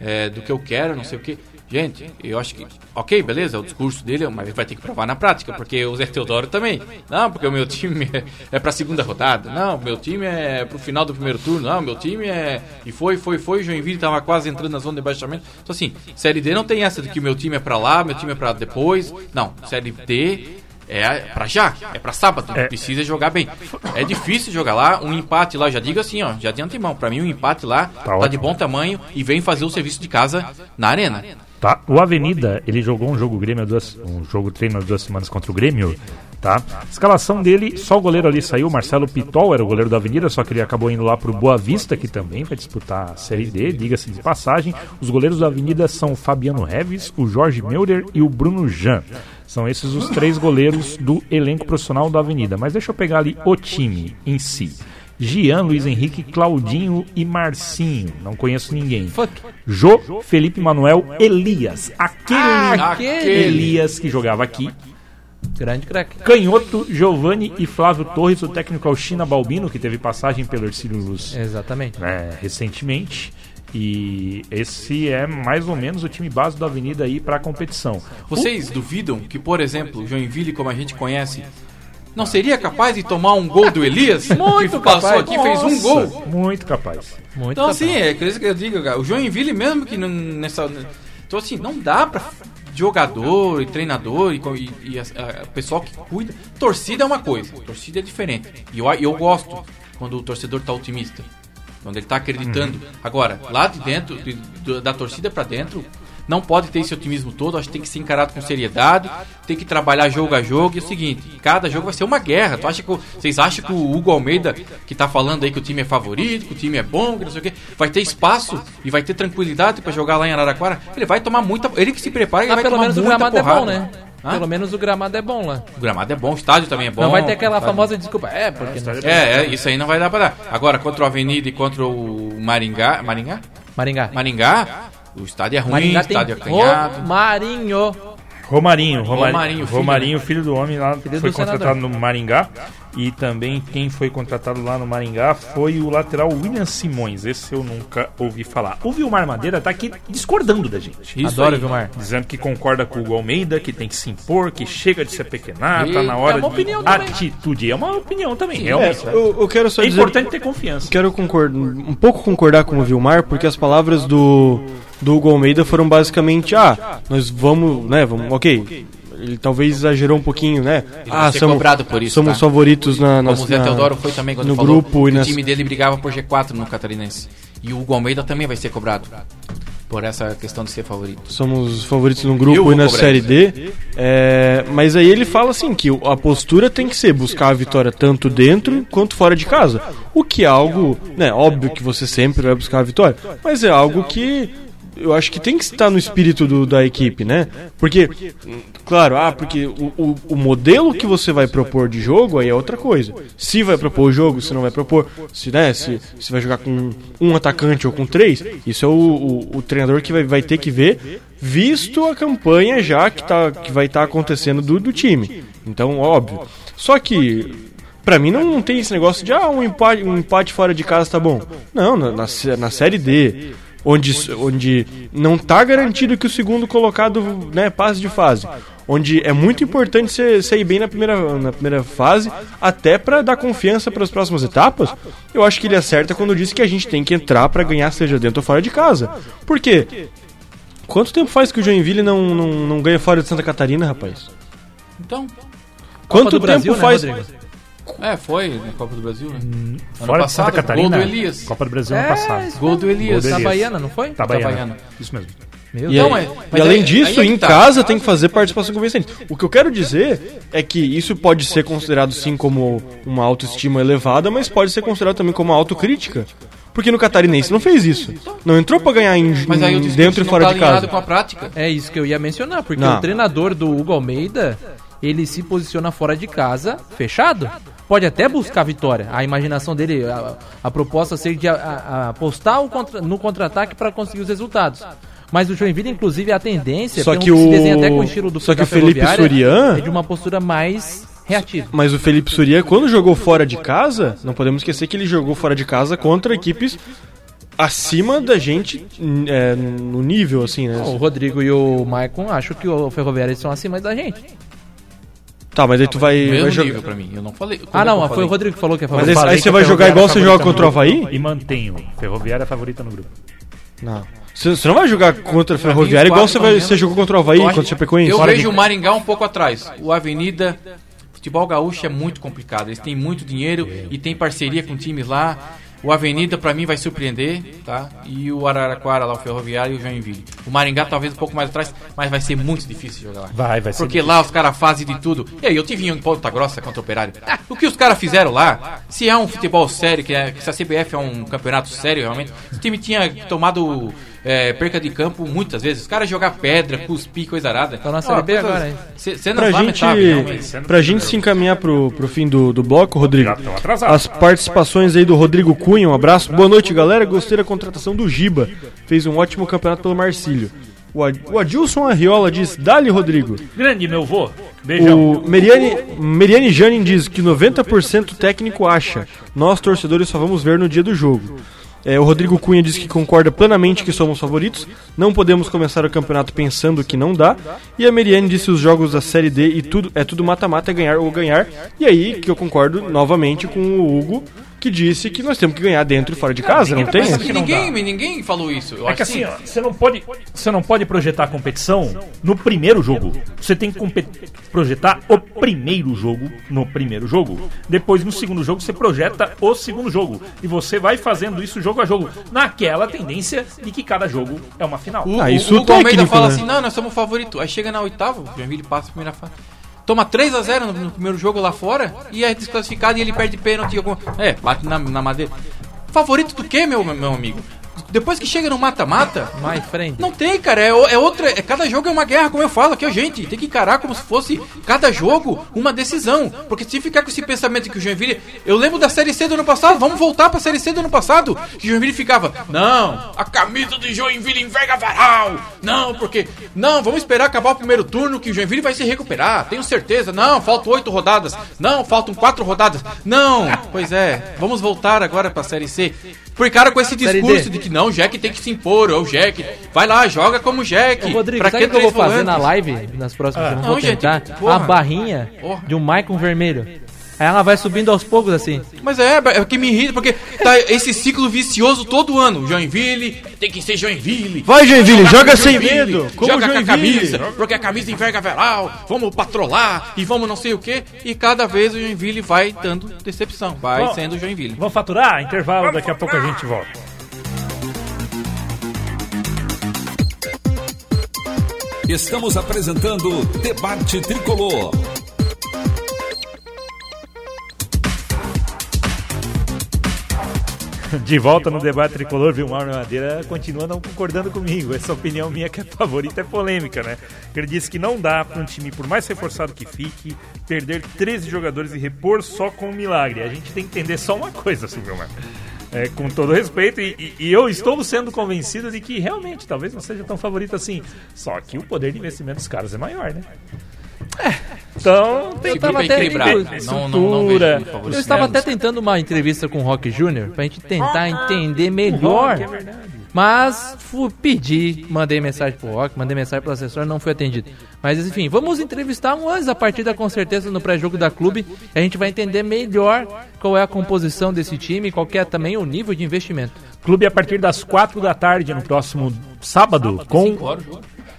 é, do que eu quero, não sei o que. Gente, eu acho que, ok, beleza, o discurso dele, mas ele vai ter que provar na prática, porque o Zé Teodoro também. Não, porque o meu time é, é pra segunda rodada. Não, meu time é pro final do primeiro turno. Não, meu time é. E foi, foi, foi. O Joinville tava quase entrando na zona de baixamento. Então, assim, Série D não tem essa de que meu time é pra lá, meu time é pra depois. Não, Série D é pra já, é pra sábado, é. precisa jogar bem. É difícil jogar lá, um empate lá, já digo assim, ó, já de antemão, pra mim um empate lá tá, tá de bom tamanho e vem fazer o serviço de casa na arena. Tá? O Avenida, ele jogou um jogo Grêmio duas, um jogo treino há duas semanas contra o Grêmio, tá? Escalação dele, só o goleiro ali saiu, Marcelo Pitol era o goleiro da Avenida, só que ele acabou indo lá pro Boa Vista, que também vai disputar a Série D, diga-se de passagem. Os goleiros da Avenida são o Fabiano Reves, o Jorge Meurer e o Bruno Jan. São esses os três goleiros do elenco profissional da Avenida. Mas deixa eu pegar ali o time em si. Gian, Luiz Henrique, Claudinho e Marcinho. Não conheço ninguém. Fuck. Jô, Felipe Manuel, Elias. Aquele, ah, aquele. Elias que jogava aqui. Grande craque. Canhoto, Giovanni e Flávio Torres, o técnico o China Balbino, que teve passagem pelo Ercílio Luz. Exatamente. Né, recentemente. E esse é mais ou menos o time base da Avenida aí para a competição. Vocês o... duvidam que, por exemplo, Joinville, como a gente conhece, não seria capaz de tomar um gol do Elias? Muito que passou capaz. aqui e fez um gol. Muito capaz. Muito então, capaz. assim, é isso que eu digo, cara. O Joinville, mesmo que nessa. Então, assim, não dá pra jogador e treinador e, e, e a, a, pessoal que cuida. Torcida é uma coisa, torcida é diferente. E eu, eu gosto quando o torcedor tá otimista. Quando ele tá acreditando. Agora, lá de dentro, de- da torcida pra dentro, não pode ter esse otimismo todo. Acho que tem que ser encarado com seriedade. Tem que trabalhar jogo a jogo. E é o seguinte: cada jogo vai ser uma guerra. Tu acha que, o- vocês acham que o Hugo Almeida, que tá falando aí que o time é favorito, que o time é bom, que não sei o quê, vai ter espaço e vai ter tranquilidade pra jogar lá em Araraquara? Ele vai tomar muita. Ele que se prepara, ele Ah, vai pelo tomar menos o muita gramado porrada. é bom, né? Hã? Pelo menos o gramado é bom lá. O gramado é bom, o estádio também é bom. Não vai ter aquela famosa desculpa. É, porque não... É, é, isso aí não vai dar pra dar. Agora, contra o Avenida e contra o Maringá. Maringá? Maringá. Maringá, o estádio é ruim, o Maringá tem estádio é acanhado. o Marinho. Romarinho, Romarinho, Romarinho, Romarinho, filho filho, do homem lá, Filho foi do contratado senador. no Maringá. E também quem foi contratado lá no Maringá foi o lateral William Simões. Esse eu nunca ouvi falar. O Vilmar Madeira tá aqui discordando da gente. Isso Adoro, aí. Vilmar. Dizendo que concorda com o Hugo Almeida, que tem que se impor, que chega de se apequenar, tá na hora é uma de opinião também. atitude. É uma opinião também, É, realmente. eu, eu quero só É dizer. importante ter confiança. Quero concordar, um pouco concordar com o Vilmar, porque as palavras do, do Hugo Almeida foram basicamente: ah, nós vamos, né, vamos, ok. Ele talvez exagerou um pouquinho, né? vai ah, somos, cobrado por isso, somos tá? favoritos na, na, Como o Zé Teodoro foi também quando no falou grupo que e o nas, time dele brigava por G4 no Catarinense. E o Hugo Almeida também vai ser cobrado por essa questão de ser favorito. somos favoritos no grupo e na Série. D. É, mas aí ele fala assim que a postura tem que ser buscar a vitória tanto dentro quanto fora de casa. O que é algo, né, óbvio que você sempre vai buscar a vitória, mas é algo que eu acho que tem que estar no espírito do- da equipe, né? Porque, claro, ah, porque o, o, o modelo que você vai propor de jogo aí é outra coisa. Se vai propor o jogo, se não vai propor, se, né, se, se vai jogar com um atacante ou com três, isso é o, o, o treinador que vai, vai ter que ver, visto a campanha já que, tá, que vai estar acontecendo do, do time. Então, óbvio. Só que Pra mim não, não tem esse negócio de ah, um empate, um empate fora de casa tá bom. Não, na, na, na série D, onde, onde não tá garantido que o segundo colocado né, passe de fase. Onde é muito importante você ir bem na primeira, na primeira fase, até pra dar confiança para as próximas etapas. Eu acho que ele acerta quando disse que a gente tem que entrar pra ganhar, seja dentro ou fora de casa. Por quê? Quanto tempo faz que o Joinville não, não, não ganha fora de Santa Catarina, rapaz? Então, Quanto tempo Brasil, né, faz. Rodrigo? É, foi na Copa do Brasil, né? Ano Fora de Santa passado, Catarina, gol do Elias. Copa do Brasil ano É, passado. isso Gol do Elias. Gol do Na Elias. Baiana, não foi? Itabaiana. Itabaiana. Isso mesmo. Meu E, aí- mas- e mas além aí- disso, aí é que em tá. casa tem que fazer participação convincente. O que eu quero dizer é que isso pode ser considerado sim como uma autoestima elevada, mas pode ser considerado também como uma autocrítica. Porque no Catarinense não fez isso. Não entrou pra ganhar em, Mas aí o em- dentro e fora tá de casa. com a prática. É isso que eu ia mencionar, porque Não. o treinador do Hugo Almeida, ele se posiciona fora de casa, fechado. Pode até buscar a vitória. A imaginação dele, a, a proposta ser de apostar contra- no contra-ataque para conseguir os resultados. Mas o Joinville, inclusive, a tendência, Só que se o- desenha até com o estilo do só que o Felipe Surian- é de uma postura mais reativa. Mas o Felipe Surya, quando jogou fora de casa, não podemos esquecer que ele jogou fora de casa contra equipes acima da gente é, no nível, assim, né? O Rodrigo e o Maicon acham que o Ferroviária estão acima da gente. Tá, mas aí tu vai, Mesmo vai jogar. nível pra mim. Eu não falei. Ah, não, é foi o? Rodrigo que falou que é Mas Ferroviária. esse- Falei aí você vai jogar igual você é joga contra o Havaí? E mantenho. Ferroviária é favorita no grupo. Não. Você você não vai jogar contra mim, Ferroviária igual você, vai, você jogou contra o Havaí, contra o Chapecoense. Eu vejo o Maringá um pouco atrás. O Avenida, futebol gaúcho é muito complicado. Eles têm muito dinheiro e tem parceria com times lá. O Avenida, pra mim, vai surpreender, tá? E o Araraquara, lá, o Ferroviário e o Joinville. O Maringá, talvez um pouco mais atrás, mas vai ser muito difícil jogar lá. Vai, vai ser Porque lá os caras fazem de tudo. E aí, eu tive em Ponta Grossa contra o Operário. Ah, o que os caras fizeram lá, se é um futebol sério, que, é, que se a CBF é um campeonato sério, realmente, o time tinha tomado é, perca de campo muitas vezes. Os caras jogar pedra, cuspir, coisa arada. Tá na Série B agora, hein? Cenas Pra gente, realmente. pra gente se encaminhar pro, pro fim do, do bloco, Rodrigo, as participações aí do Rodrigo Cunha, um abraço. Boa noite, galera. Gostei da contratação do Giba. Fez um ótimo campeonato pelo Marcílio. O, Ad- o Adilson Arriola diz: Dali, Rodrigo. Grande, meu vô. Beijão. O Meriane, Meriane Janin diz que 90% técnico acha. Nós, torcedores, só vamos ver no dia do jogo. É, o Rodrigo Cunha diz que concorda plenamente que somos favoritos. Não podemos começar o campeonato pensando que não dá. E a Meriane disse os jogos da Série D e tudo é tudo mata-mata, ganhar ou ganhar. E aí que eu concordo novamente com o Hugo. Que disse que nós temos que ganhar dentro e fora de casa, não tem? Mas Mas que não ninguém, ninguém falou isso. Eu É que assim, ó, você não pode, você não pode projetar a competição no primeiro jogo. Você tem que projetar o primeiro jogo no primeiro jogo. Depois no segundo jogo você projeta o segundo jogo e você vai fazendo isso jogo a jogo, naquela tendência de que cada jogo é uma final. O, Ah, o- isso o Almeida técnico, fala né? assim: não, nós somos favorito. Aí chega na oitava, o Joinville passa a primeira fase. Toma 3x0 no, no primeiro jogo lá fora e é desclassificado e ele perde pênalti. É, bate na, na madeira. Favorito do que, meu, meu amigo? Depois que chega no mata-mata, My friend. não tem, cara. É, é outra. É, cada jogo é uma guerra, como eu falo aqui, gente. Tem que encarar como se fosse cada jogo uma decisão. Porque se ficar com esse pensamento que o Joinville. Eu lembro da Série C do ano passado, vamos voltar pra Série C do ano passado. Que o Joinville ficava. Não, a camisa do Joinville enverga varal. Não, porque. Não, vamos esperar acabar o primeiro turno que o Joinville vai se recuperar. Tenho certeza. Não, faltam oito rodadas. Não, faltam quatro rodadas. Não, pois é. Vamos voltar agora pra Série C. Por cara com esse discurso de que não, o Jack tem que se impor, é o Jack. Vai lá, joga como Jack. Ô, Rodrigo, Pra sabe o que eu vou fazer volantes? na live nas próximas semanas? Não, Vou gente, tentar porra. a barrinha Porra. de um Maicon vermelho. Aí ela vai subindo aos poucos assim. Mas é, é o que me irrita, porque tá esse ciclo vicioso todo ano. Joinville, tem que ser Joinville. Vai, Joinville, joga sem Joinville, medo, como joga com a camisa, porque a camisa enverga veral, vamos patrolar e vamos não sei o que. E cada vez o Joinville vai dando decepção, vai Bom, sendo Joinville. Vamos faturar? Intervalo, daqui a pouco a gente volta. Estamos apresentando Debate Tricolor. De volta no debate tricolor, viu? Mauro Madeira continua não concordando comigo. Essa opinião minha que é favorita é polêmica, né? Ele disse que não dá para um time, por mais reforçado que fique, perder 13 jogadores e repor só com um milagre. A gente tem que entender só uma coisa, Silvio Marco. É, com todo respeito, e, e- e eu estou sendo convencido de que realmente talvez não seja tão favorito assim. Só que o poder de investimento dos caras é maior, né? Então, tem Esse tava grupo é até Não, não, não. Eu estava até tentando uma entrevista com o Rock Jr. pra gente tentar entender melhor. Rock, é verdade. Mas fui pedir, mandei mensagem pro Rock, mandei mensagem pro assessor, não foi atendido. Mas enfim, vamos entrevistar um antes da partida com certeza no pré-jogo da clube. A gente vai entender melhor qual é a composição desse time, qual é também o nível de investimento. Clube a partir das 4 da tarde no próximo sábado, com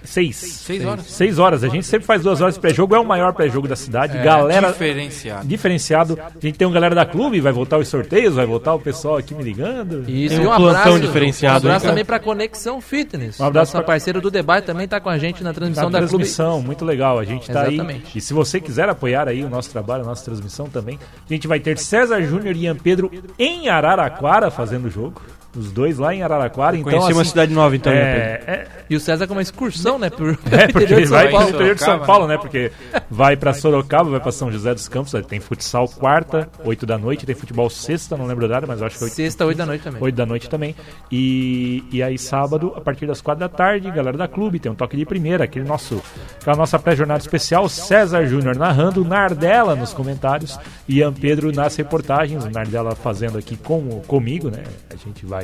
6. Seis horas. 6 horas. A gente sempre faz duas horas de pré-jogo, é o maior pré-jogo da cidade. É, galera diferenciado. diferenciado. A gente tem um galera da clube, vai voltar os sorteios, vai voltar o pessoal aqui me ligando. Isso, Tem e um um plantão abraço, diferenciado, um abraço também pra Conexão Fitness. Um abraço Nossa pra- parceira do debate também tá com a gente na transmissão Na da clube. transmissão, muito legal. A gente tá aí. Exatamente. E se você quiser apoiar aí o nosso trabalho, a nossa transmissão também, a gente vai ter César Júnior e Ian Pedro em Araraquara fazendo o jogo. Os dois lá em Araraquara. Então, Conheci uma assim, cidade nova então, é, é, E o César com uma excursão, né? Por É, porque São vai pro Paulo. interior de São Paulo, né? Porque vai pra Sorocaba, vai pra São José dos Campos, tem futsal quarta, 8 da noite, tem futebol sexta, não lembro o horário, mas acho que é 8, Sexta, oito da noite também. 8 da noite também. E, e aí sábado, a partir das 4 da tarde, galera da clube, tem um toque de primeira, aquele nosso, aquela nossa pré-jornada especial, César Júnior narrando, Nardella nos comentários, e Ian Pedro nas reportagens, o Nardella fazendo aqui com, comigo, né? A gente vai...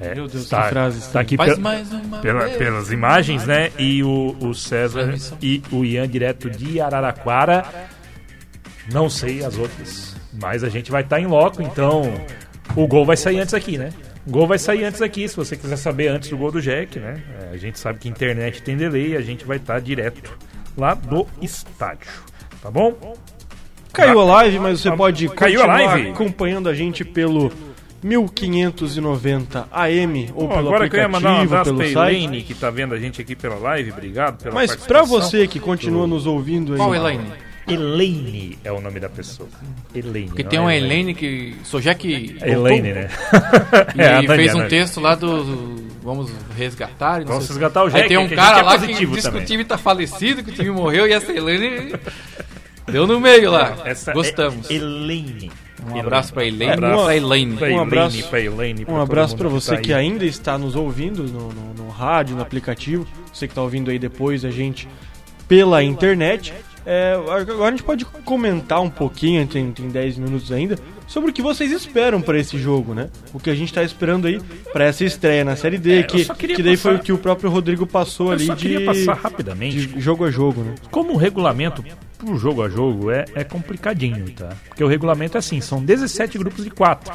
É, Meu Deus, tá, que frase tá aqui pe- pela- pelas imagens, né? E o, o César e o Ian direto de Araraquara. Não sei as outras, mas a gente vai estar em loco, então o gol vai sair antes aqui, né? O gol vai sair antes aqui, se você quiser saber antes do gol do Jack, né? É, a gente sabe que internet tem delay, a gente vai estar direto lá do estádio, tá bom? Caiu a live, mas você pode Caiu a continuar live? acompanhando a gente pelo 1590 AM ou Bom, pelo agora que eu ia mandar um aplicativo, abraço pelo pra site. Elaine, que tá vendo a gente aqui pela live, obrigado pela Mas pra participação. você que continua nos ouvindo aí, Qual Elaine? Elaine é o nome da pessoa. Elaine. Porque tem é uma Elaine. Elaine que. Sou que. É Elaine, né? E É, fez um texto lá do. Vamos resgatar. não Vamos sei resgatar o Aí Jack, tem um cara é lá que diz que o time tá falecido, que o time morreu e essa Elaine. Deu no meio lá. Essa Gostamos. É Elaine. Um abraço pra Elaine. Abraço. pra Elaine. Pra Um Elaine, abraço- pra Elaine, Um abraço pra você tá que ainda está nos ouvindo no, no- no rádio, no aplicativo. Você que está ouvindo aí depois a gente pela internet. É, agora a gente pode comentar um pouquinho, tem, tem 10 minutos ainda, sobre o que vocês esperam para esse jogo, né? O que a gente tá esperando aí para essa estreia na Série D, É, que, que daí foi o passar- que o próprio Rodrigo passou Eu ali só de, passar rapidamente. de jogo a jogo, né? Como o regulamento pro jogo a jogo é, é complicadinho, tá? Porque o regulamento é assim, são 17 grupos de 4.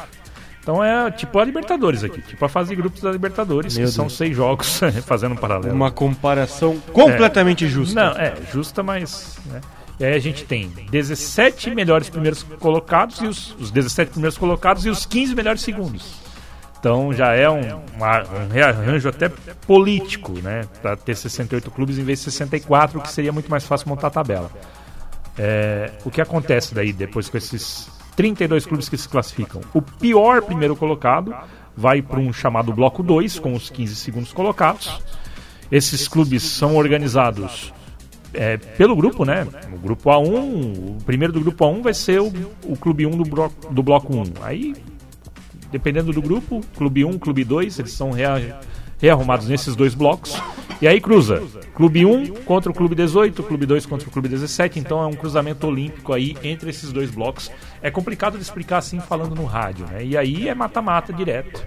Então é tipo a Libertadores aqui, tipo a fase de grupos da Libertadores, Meu que são Deus. seis jogos, fazendo um paralelo. Uma comparação completamente justa. Não, é, justa, mas. Né? E aí a gente tem 17 melhores primeiros colocados e os, os 17 primeiros colocados e os 15 melhores segundos. Então já é um, um rearranjo até político, né? Para ter 68 clubes em vez de 64, que seria muito mais fácil montar a tabela. É, o que acontece daí depois com esses 32 clubes que se classificam? O pior primeiro colocado vai para um chamado bloco 2, com os 15 segundos colocados. Esses clubes são organizados é, pelo grupo, né? O grupo A1, o primeiro do grupo A1 vai ser o, o clube 1 do, blo do bloco 1. Aí, dependendo do grupo, clube 1, clube 2, eles são rea rearrumados nesses dois blocos. E aí cruza clube 1 contra o clube 18, clube 2 contra o clube 17. Então é um cruzamento olímpico aí entre esses dois blocos. É complicado de explicar assim falando no rádio, né? E aí é mata-mata direto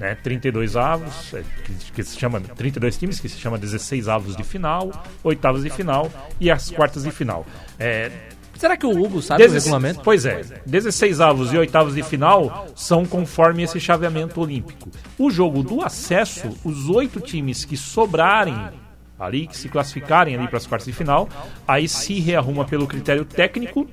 né, 32 avos, é, que, que se chama 32 times, que se chama 16 avos de final, oitavas de final e as quartas de final. É, Será que o Hugo sabe o 16 regulamento? Pois é, 16 avos e oitavas de final são conforme esse chaveamento olímpico. O jogo do acesso, os oito times que sobrarem ali, que se classificarem ali para as quartas de final, aí se rearruma pelo critério técnico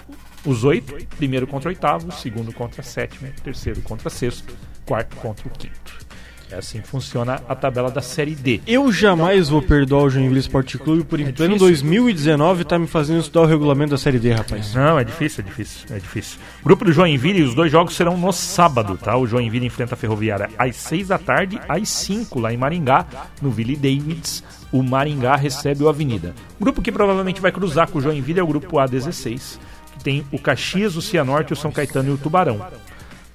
os oito, primeiro contra oitavo, segundo contra sétimo, terceiro contra sexto, quarto contra o quinto. É assim que funciona a tabela da Série D. Eu jamais vou perdoar o Joinville Esporte Clube por em pleno 2019 tá me fazendo estudar o regulamento da Série D, rapaz. Não, é difícil, é difícil, é difícil. Grupo do Joinville, os dois jogos serão no sábado, tá? O Joinville enfrenta a Ferroviária às 6 da tarde, às 5 lá em Maringá, no Ville Davids. O Maringá recebe o Avenida. O grupo que provavelmente vai cruzar com o Joinville é o grupo A16, que tem o Caxias, o Cianorte, o São Caetano e o Tubarão.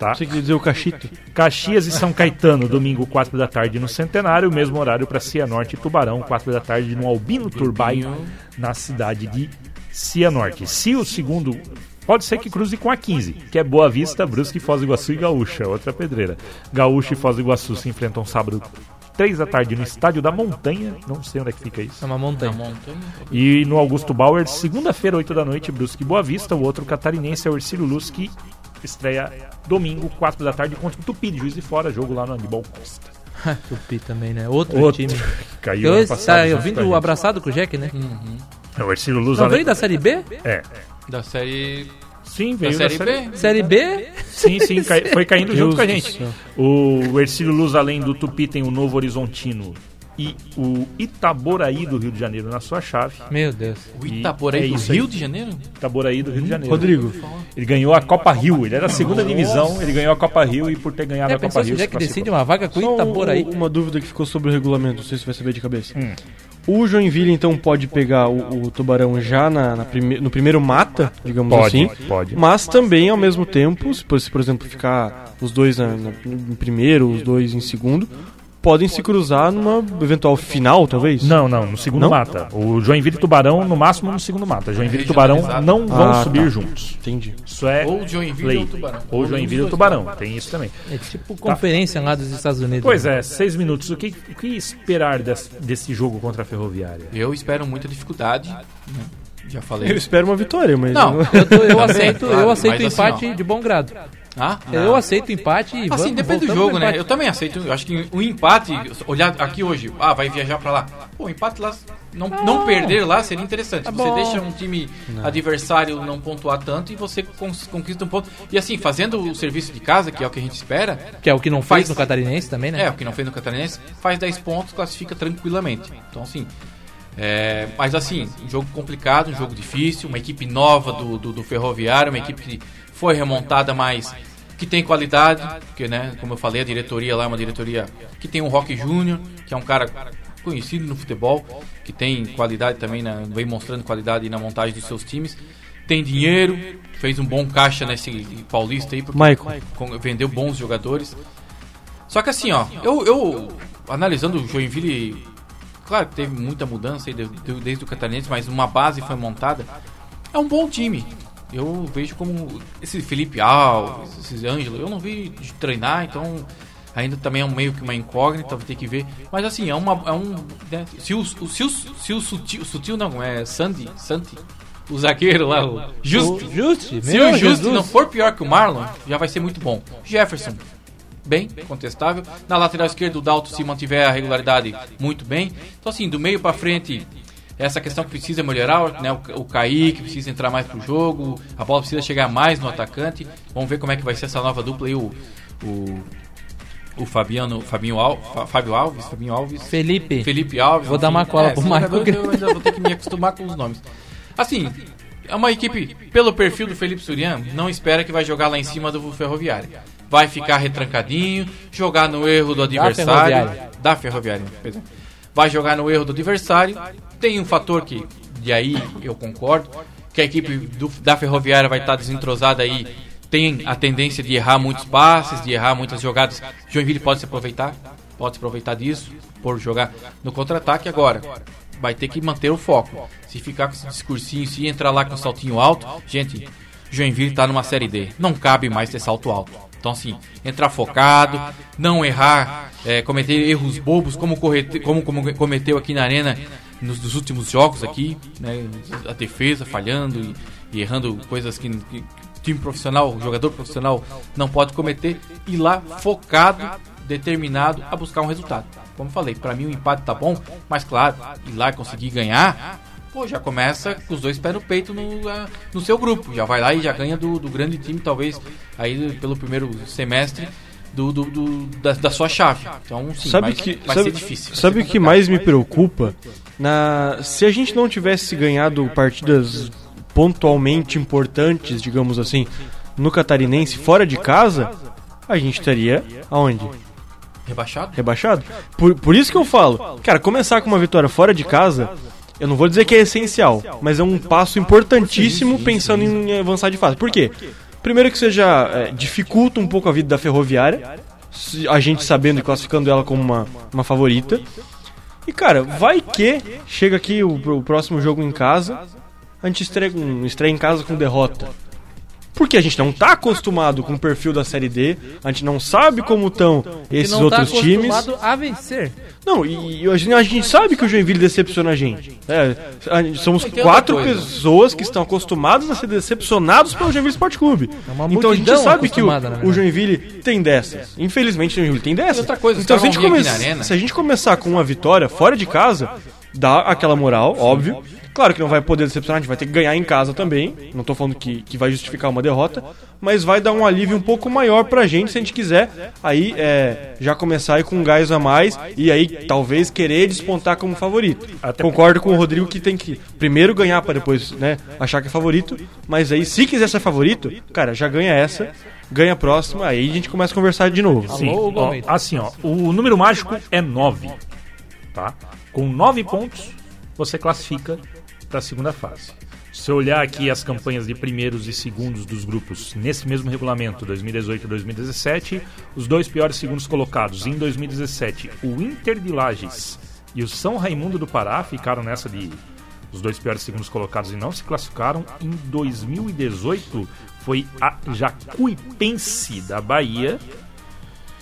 Tá? Você quer dizer o Cachito? Caxias e São Caetano, domingo 4 da tarde no Centenário, mesmo horário para Cianorte e Tubarão, 4 da tarde no Albino Turbay, na cidade de Cianorte. Se o segundo. Pode ser que cruze com a 15, que é Boa Vista, Brusque, Foz do Iguaçu e Gaúcha, outra pedreira. Gaúcha e Foz do Iguaçu se enfrentam sábado 3 da tarde no Estádio da Montanha, não sei onde é que fica isso. É uma montanha. montanha. E no Augusto Bauer, segunda-feira, 8 da noite, Brusque e Boa Vista. O outro catarinense é o Ercílio Luz, que estreia domingo, 4 da tarde, contra o Tupi de Juiz de Fora, jogo lá no Aníbal Costa. Tupi também, né? Outro, Outro time. caiu Eu, ano passado. tá, eu junto vim do abraçado com o Jack, né? É o Ercílio Luz. Não veio da Série B? É. Da série. Sim, Da veio série da B? Série B? Sim, sim, cai- foi caindo junto com a gente. O Ercílio Luz, além do Tupi, tem o Novo Horizontino e o Itaboraí do Rio de Janeiro na sua chave. Meu Deus. O Itaboraí é do. Rio de Janeiro? Itaboraí do Rio de Janeiro. Rodrigo, Ele ganhou a Copa Rio, ele era a segunda divisão, ele ganhou a Copa Rio e por ter ganhado É, a Copa Rio. o se Jack decide uma vaga com o Itaboraí. um- uma dúvida que ficou sobre o regulamento, não sei se vai saber de cabeça. Hum. O Joinville, então, pode pegar o, o Tubarão já na, na prime- no primeiro mata, digamos Pode, assim. pode. Mas também, ao mesmo tempo, se por, se, por exemplo ficar os dois na- na- em primeiro, os dois em segundo, podem se cruzar numa eventual final, talvez? Não, não, no segundo Não? mata. O Joinville e Tubarão, no máximo, no segundo mata. Joinville e Tubarão não vão Ah, subir tá. juntos. Entendi. Isso é Ou Joinville lei. ou Tubarão. Ou Joinville ou Tubarão. Tem isso também. É tipo conferência lá dos Estados Unidos. Pois né? é, seis minutos. O que, o que esperar des- desse jogo contra a Ferroviária? Eu espero muita dificuldade. né? Já falei. Eu espero uma vitória, mas. Não. Eu, tô- eu Também, aceito, eu aceito mas assim, empate ó. de bom grado. Ah, Eu aceito o empate e vamos Assim, depende do jogo, né? Eu também aceito. Eu acho que o empate, olhar aqui hoje, ah, vai viajar pra lá. Pô, o empate lá, não, não perder lá seria interessante. Tá você bom. deixa um time adversário não pontuar tanto e você conquista um ponto. E assim, fazendo o serviço de casa, que é o que a gente espera, Que é o que não faz Faz- no Catarinense também, né? é, o que não fez no Catarinense, faz 10 pontos, classifica tranquilamente. Então, assim. é, mas assim, um jogo complicado, um jogo difícil, uma equipe nova do, do, do Ferroviário, uma equipe que foi remontada, mas que tem qualidade, porque, né, como eu falei, a diretoria lá é uma diretoria que tem o Rock Júnior, que é um cara conhecido no futebol, que tem qualidade também, na, vem mostrando qualidade na montagem dos seus times. Tem dinheiro, fez um bom caixa nesse paulista aí, porque Michael. vendeu bons jogadores. Só que assim, ó, eu, eu analisando o Joinville, claro que teve muita mudança aí de- de- desde o Catarinense, mas uma base foi montada. É um bom time. Eu vejo como esse Felipe Alves, esses Ângelo, eu não vi de treinar, então ainda também é um meio que uma incógnita, vou ter que ver. Mas assim, é uma é um, né, se o, se o, se o sutil, sutil não, é Sandy, Santi, o zagueiro lá, o Justo. O Juste, Se o Justo Jesus. não for pior que o Marlon, já vai ser muito bom. Jefferson, bem, contestável. Na lateral esquerda, o Dalto, se mantiver a regularidade, muito bem. Então, assim, do meio pra frente, essa questão que precisa melhorar, né? O, o Kaique precisa entrar mais pro jogo, a bola precisa chegar mais no atacante. Vamos ver como é que vai ser essa nova dupla aí, o. o o Fabiano, Fabinho Al, Fábio Alves, Fabinho Alves, Felipe. Felipe Alves. Vou dar uma cola pro são Marco. Eu ainda vou ter que me acostumar com os nomes. Assim, é uma equipe, pelo perfil do Felipe Surian, não espera que vai jogar lá em cima do Ferroviário. Vai ficar retrancadinho, jogar no erro do adversário. Ferroviária. Da Ferroviária. pois é. Vai jogar no erro do adversário. Tem um fator que, de aí eu concordo, que a equipe do- da Ferroviária vai estar desentrosada aí. Tem a tendência de errar muitos passes, de errar muitas jogadas. Joinville pode se aproveitar, pode se aproveitar disso, por jogar no contra-ataque agora. Vai ter que manter o foco. Se ficar com esse discursinho, se entrar lá com saltinho alto, gente, Joinville tá numa série D. Não cabe mais ter salto alto. Então, assim, entrar focado, não errar, é, cometer erros bobos, como, correte- como- como cometeu aqui na Arena nos, dos últimos jogos aqui, né? A defesa falhando e, e errando coisas que, que time profissional, jogador profissional não pode cometer. E lá focado, determinado a buscar um resultado. Como falei, pra mim o empate tá bom, mas claro, ir lá e conseguir ganhar, pô, já começa com os dois pés no peito no, ah, no seu grupo. Já vai lá e já ganha do, do grande time, talvez, aí pelo primeiro semestre do, do- do- da, da sua chave. Então, sim, sabe vai, que, vai sabe, ser difícil. sabe o que mais me preocupa? Na, se a gente não tivesse ganhado partidas pontualmente importantes, digamos assim, no Catarinense fora de casa, a gente estaria aonde? Rebaixado? Rebaixado? Por, por isso que eu falo, cara, começar com uma vitória fora de casa, eu não vou dizer que é essencial, mas é um passo importantíssimo pensando em avançar de fase. Por quê? Primeiro que já é, dificulta um pouco a vida da ferroviária, a gente sabendo e classificando ela como uma, uma favorita. E cara, vai que chega aqui o, o próximo jogo em casa, a gente estreia, um- estreia em casa com derrota. Porque a gente não tá acostumado com o perfil da Série D, a gente não sabe como estão esses não outros tá times. acostumado a vencer. Não, e, e a, gente, a gente sabe que o Joinville decepciona a gente. É, a gente- somos quatro pessoas que estão acostumadas a ser decepcionados pelo Joinville Esporte Clube. uma então a gente sabe que o, o. Joinville tem dessas. Infelizmente o Joinville tem dessas. Então se a, caras gente come- se a gente começar com uma vitória fora de casa, dá aquela moral, óbvio. Claro que não vai poder decepcionar, a gente vai ter que ganhar em casa também. Não tô falando que, que vai justificar uma derrota, mas vai dar um alívio um pouco maior pra gente se a gente quiser aí é, já começar aí com um gás a mais e aí talvez querer despontar como favorito. Até- Concordo com o Rodrigo que tem que primeiro ganhar pra depois né, achar que é favorito, mas aí se quiser ser favorito, cara, já ganha essa, ganha a próxima, aí a gente começa a conversar de novo. Sim, ó, assim, ó, o número mágico é 9, tá? Com 9 pontos, você classifica para a segunda fase. Se você olhar aqui as campanhas de primeiros e segundos dos grupos nesse mesmo regulamento, 2018 e 2017, os dois piores segundos colocados em 2017, o Inter de Lages e o São Raimundo do Pará ficaram nessa de os dois piores segundos colocados e não se classificaram. Em 2018 foi a Jacuipense da Bahia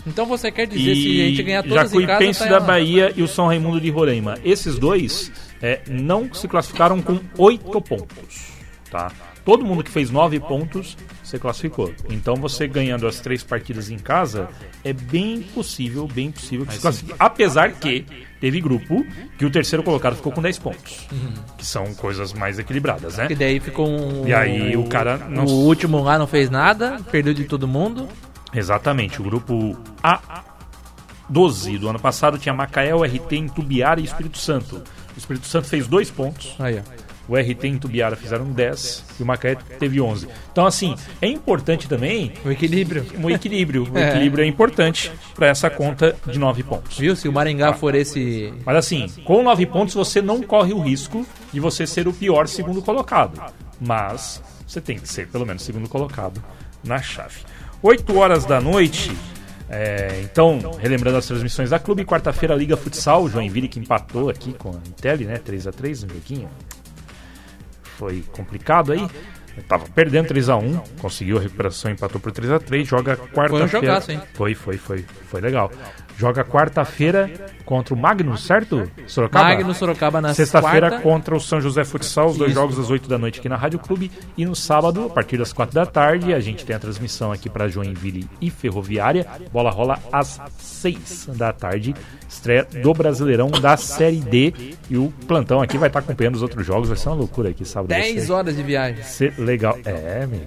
Então você quer dizer se a gente ganhar todas em casa... Jacuipense tá da lá. Bahia e o São Raimundo de Roraima. Esses dois é, não se classificaram com oito pontos, tá? Todo mundo que fez nove pontos se classificou. Então você ganhando as três partidas em casa é bem possível, bem possível que se classifique. Apesar que teve grupo que o terceiro colocado ficou com 10 pontos, que são coisas mais equilibradas, né? E daí ficou um... E aí o cara não O último lá não fez nada, perdeu de todo mundo. Exatamente, o grupo A12 do ano passado tinha Macaé, RT, Intubiara e Espírito Santo. O Espírito Santo fez dois pontos, Aí, ó. o RT e Intubiara fizeram 10 e o Macaé teve 11. Então, assim, é importante também O equilíbrio. um equilíbrio. O É. equilíbrio é importante para essa conta de 9 pontos. Viu? Se o Maringá for esse... Mas assim, com 9 pontos você não corre o risco de você ser o pior segundo colocado. Mas você tem que ser pelo menos segundo colocado na chave. 8 horas da noite. É, então, relembrando as transmissões da clube, quarta-feira Liga Futsal, Joinville que empatou aqui com a Intel, né? 3x3 no joguinho. Foi complicado aí. Tava perdendo 3x1, conseguiu a recuperação, empatou por 3x3, joga quarta-feira. jogaço, hein? Foi, foi, foi, foi legal. Joga quarta-feira contra o Magnus, certo? Sorocaba? Magno Sorocaba na Sexta-feira contra o São José Futsal, os dois Isso. jogos às 8 da noite aqui na Rádio Clube. E no sábado, a partir das 4 da tarde, a gente tem a transmissão aqui para Joinville e Ferroviária. Bola rola às 6 da tarde. Estreia do Brasileirão da Série D. E o plantão aqui vai estar acompanhando os outros jogos. Vai ser uma loucura aqui sábado. vai 10 ser- horas de viagem. legal. É, amigo.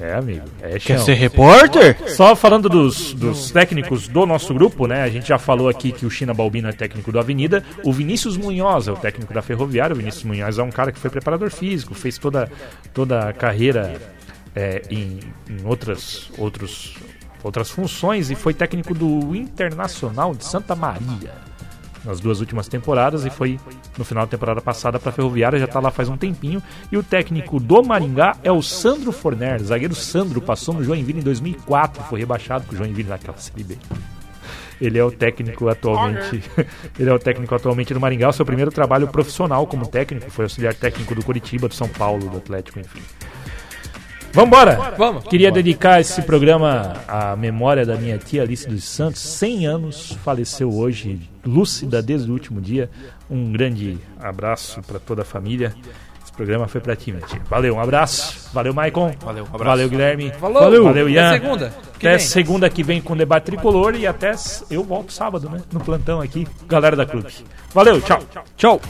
É, amigo. É Quer ser repórter? Só falando dos, dos técnicos do nosso grupo, né? A gente já falou aqui que o China Balbino é técnico do Avenida. O Vinícius Munhoz é o técnico da Ferroviária. O Vinícius Munhoz é um cara que foi preparador físico, fez toda, toda a carreira é, em, em outras, outros, outras funções e foi técnico do Internacional de Santa Maria nas duas últimas temporadas e foi no final da temporada passada para a Ferroviária, já está lá faz um tempinho. E o técnico do Maringá é o Sandro Forner, zagueiro Sandro, passou no Joinville em 2004, foi rebaixado com o Joinville naquela Série B. Ele é o técnico atualmente. Ele é o técnico atualmente do Maringá. O seu primeiro trabalho profissional como técnico foi auxiliar técnico do Curitiba, do São Paulo, do Atlético, enfim. Vambora! Vamos. Queria dedicar esse programa à memória da minha tia Alice dos Santos, 100 anos, faleceu hoje, lúcida desde o último dia. Um grande abraço para toda a família. Esse programa foi para ti, minha tia. Valeu, um abraço. Valeu, Maicon. Valeu, um abraço. Valeu, Guilherme. Falou. Valeu, Valeu Ian. Até segunda. Que Até vem. segunda que vem com o debate tricolor e até eu volto sábado, né? No plantão aqui, galera da clube. Valeu, tchau. Tchau.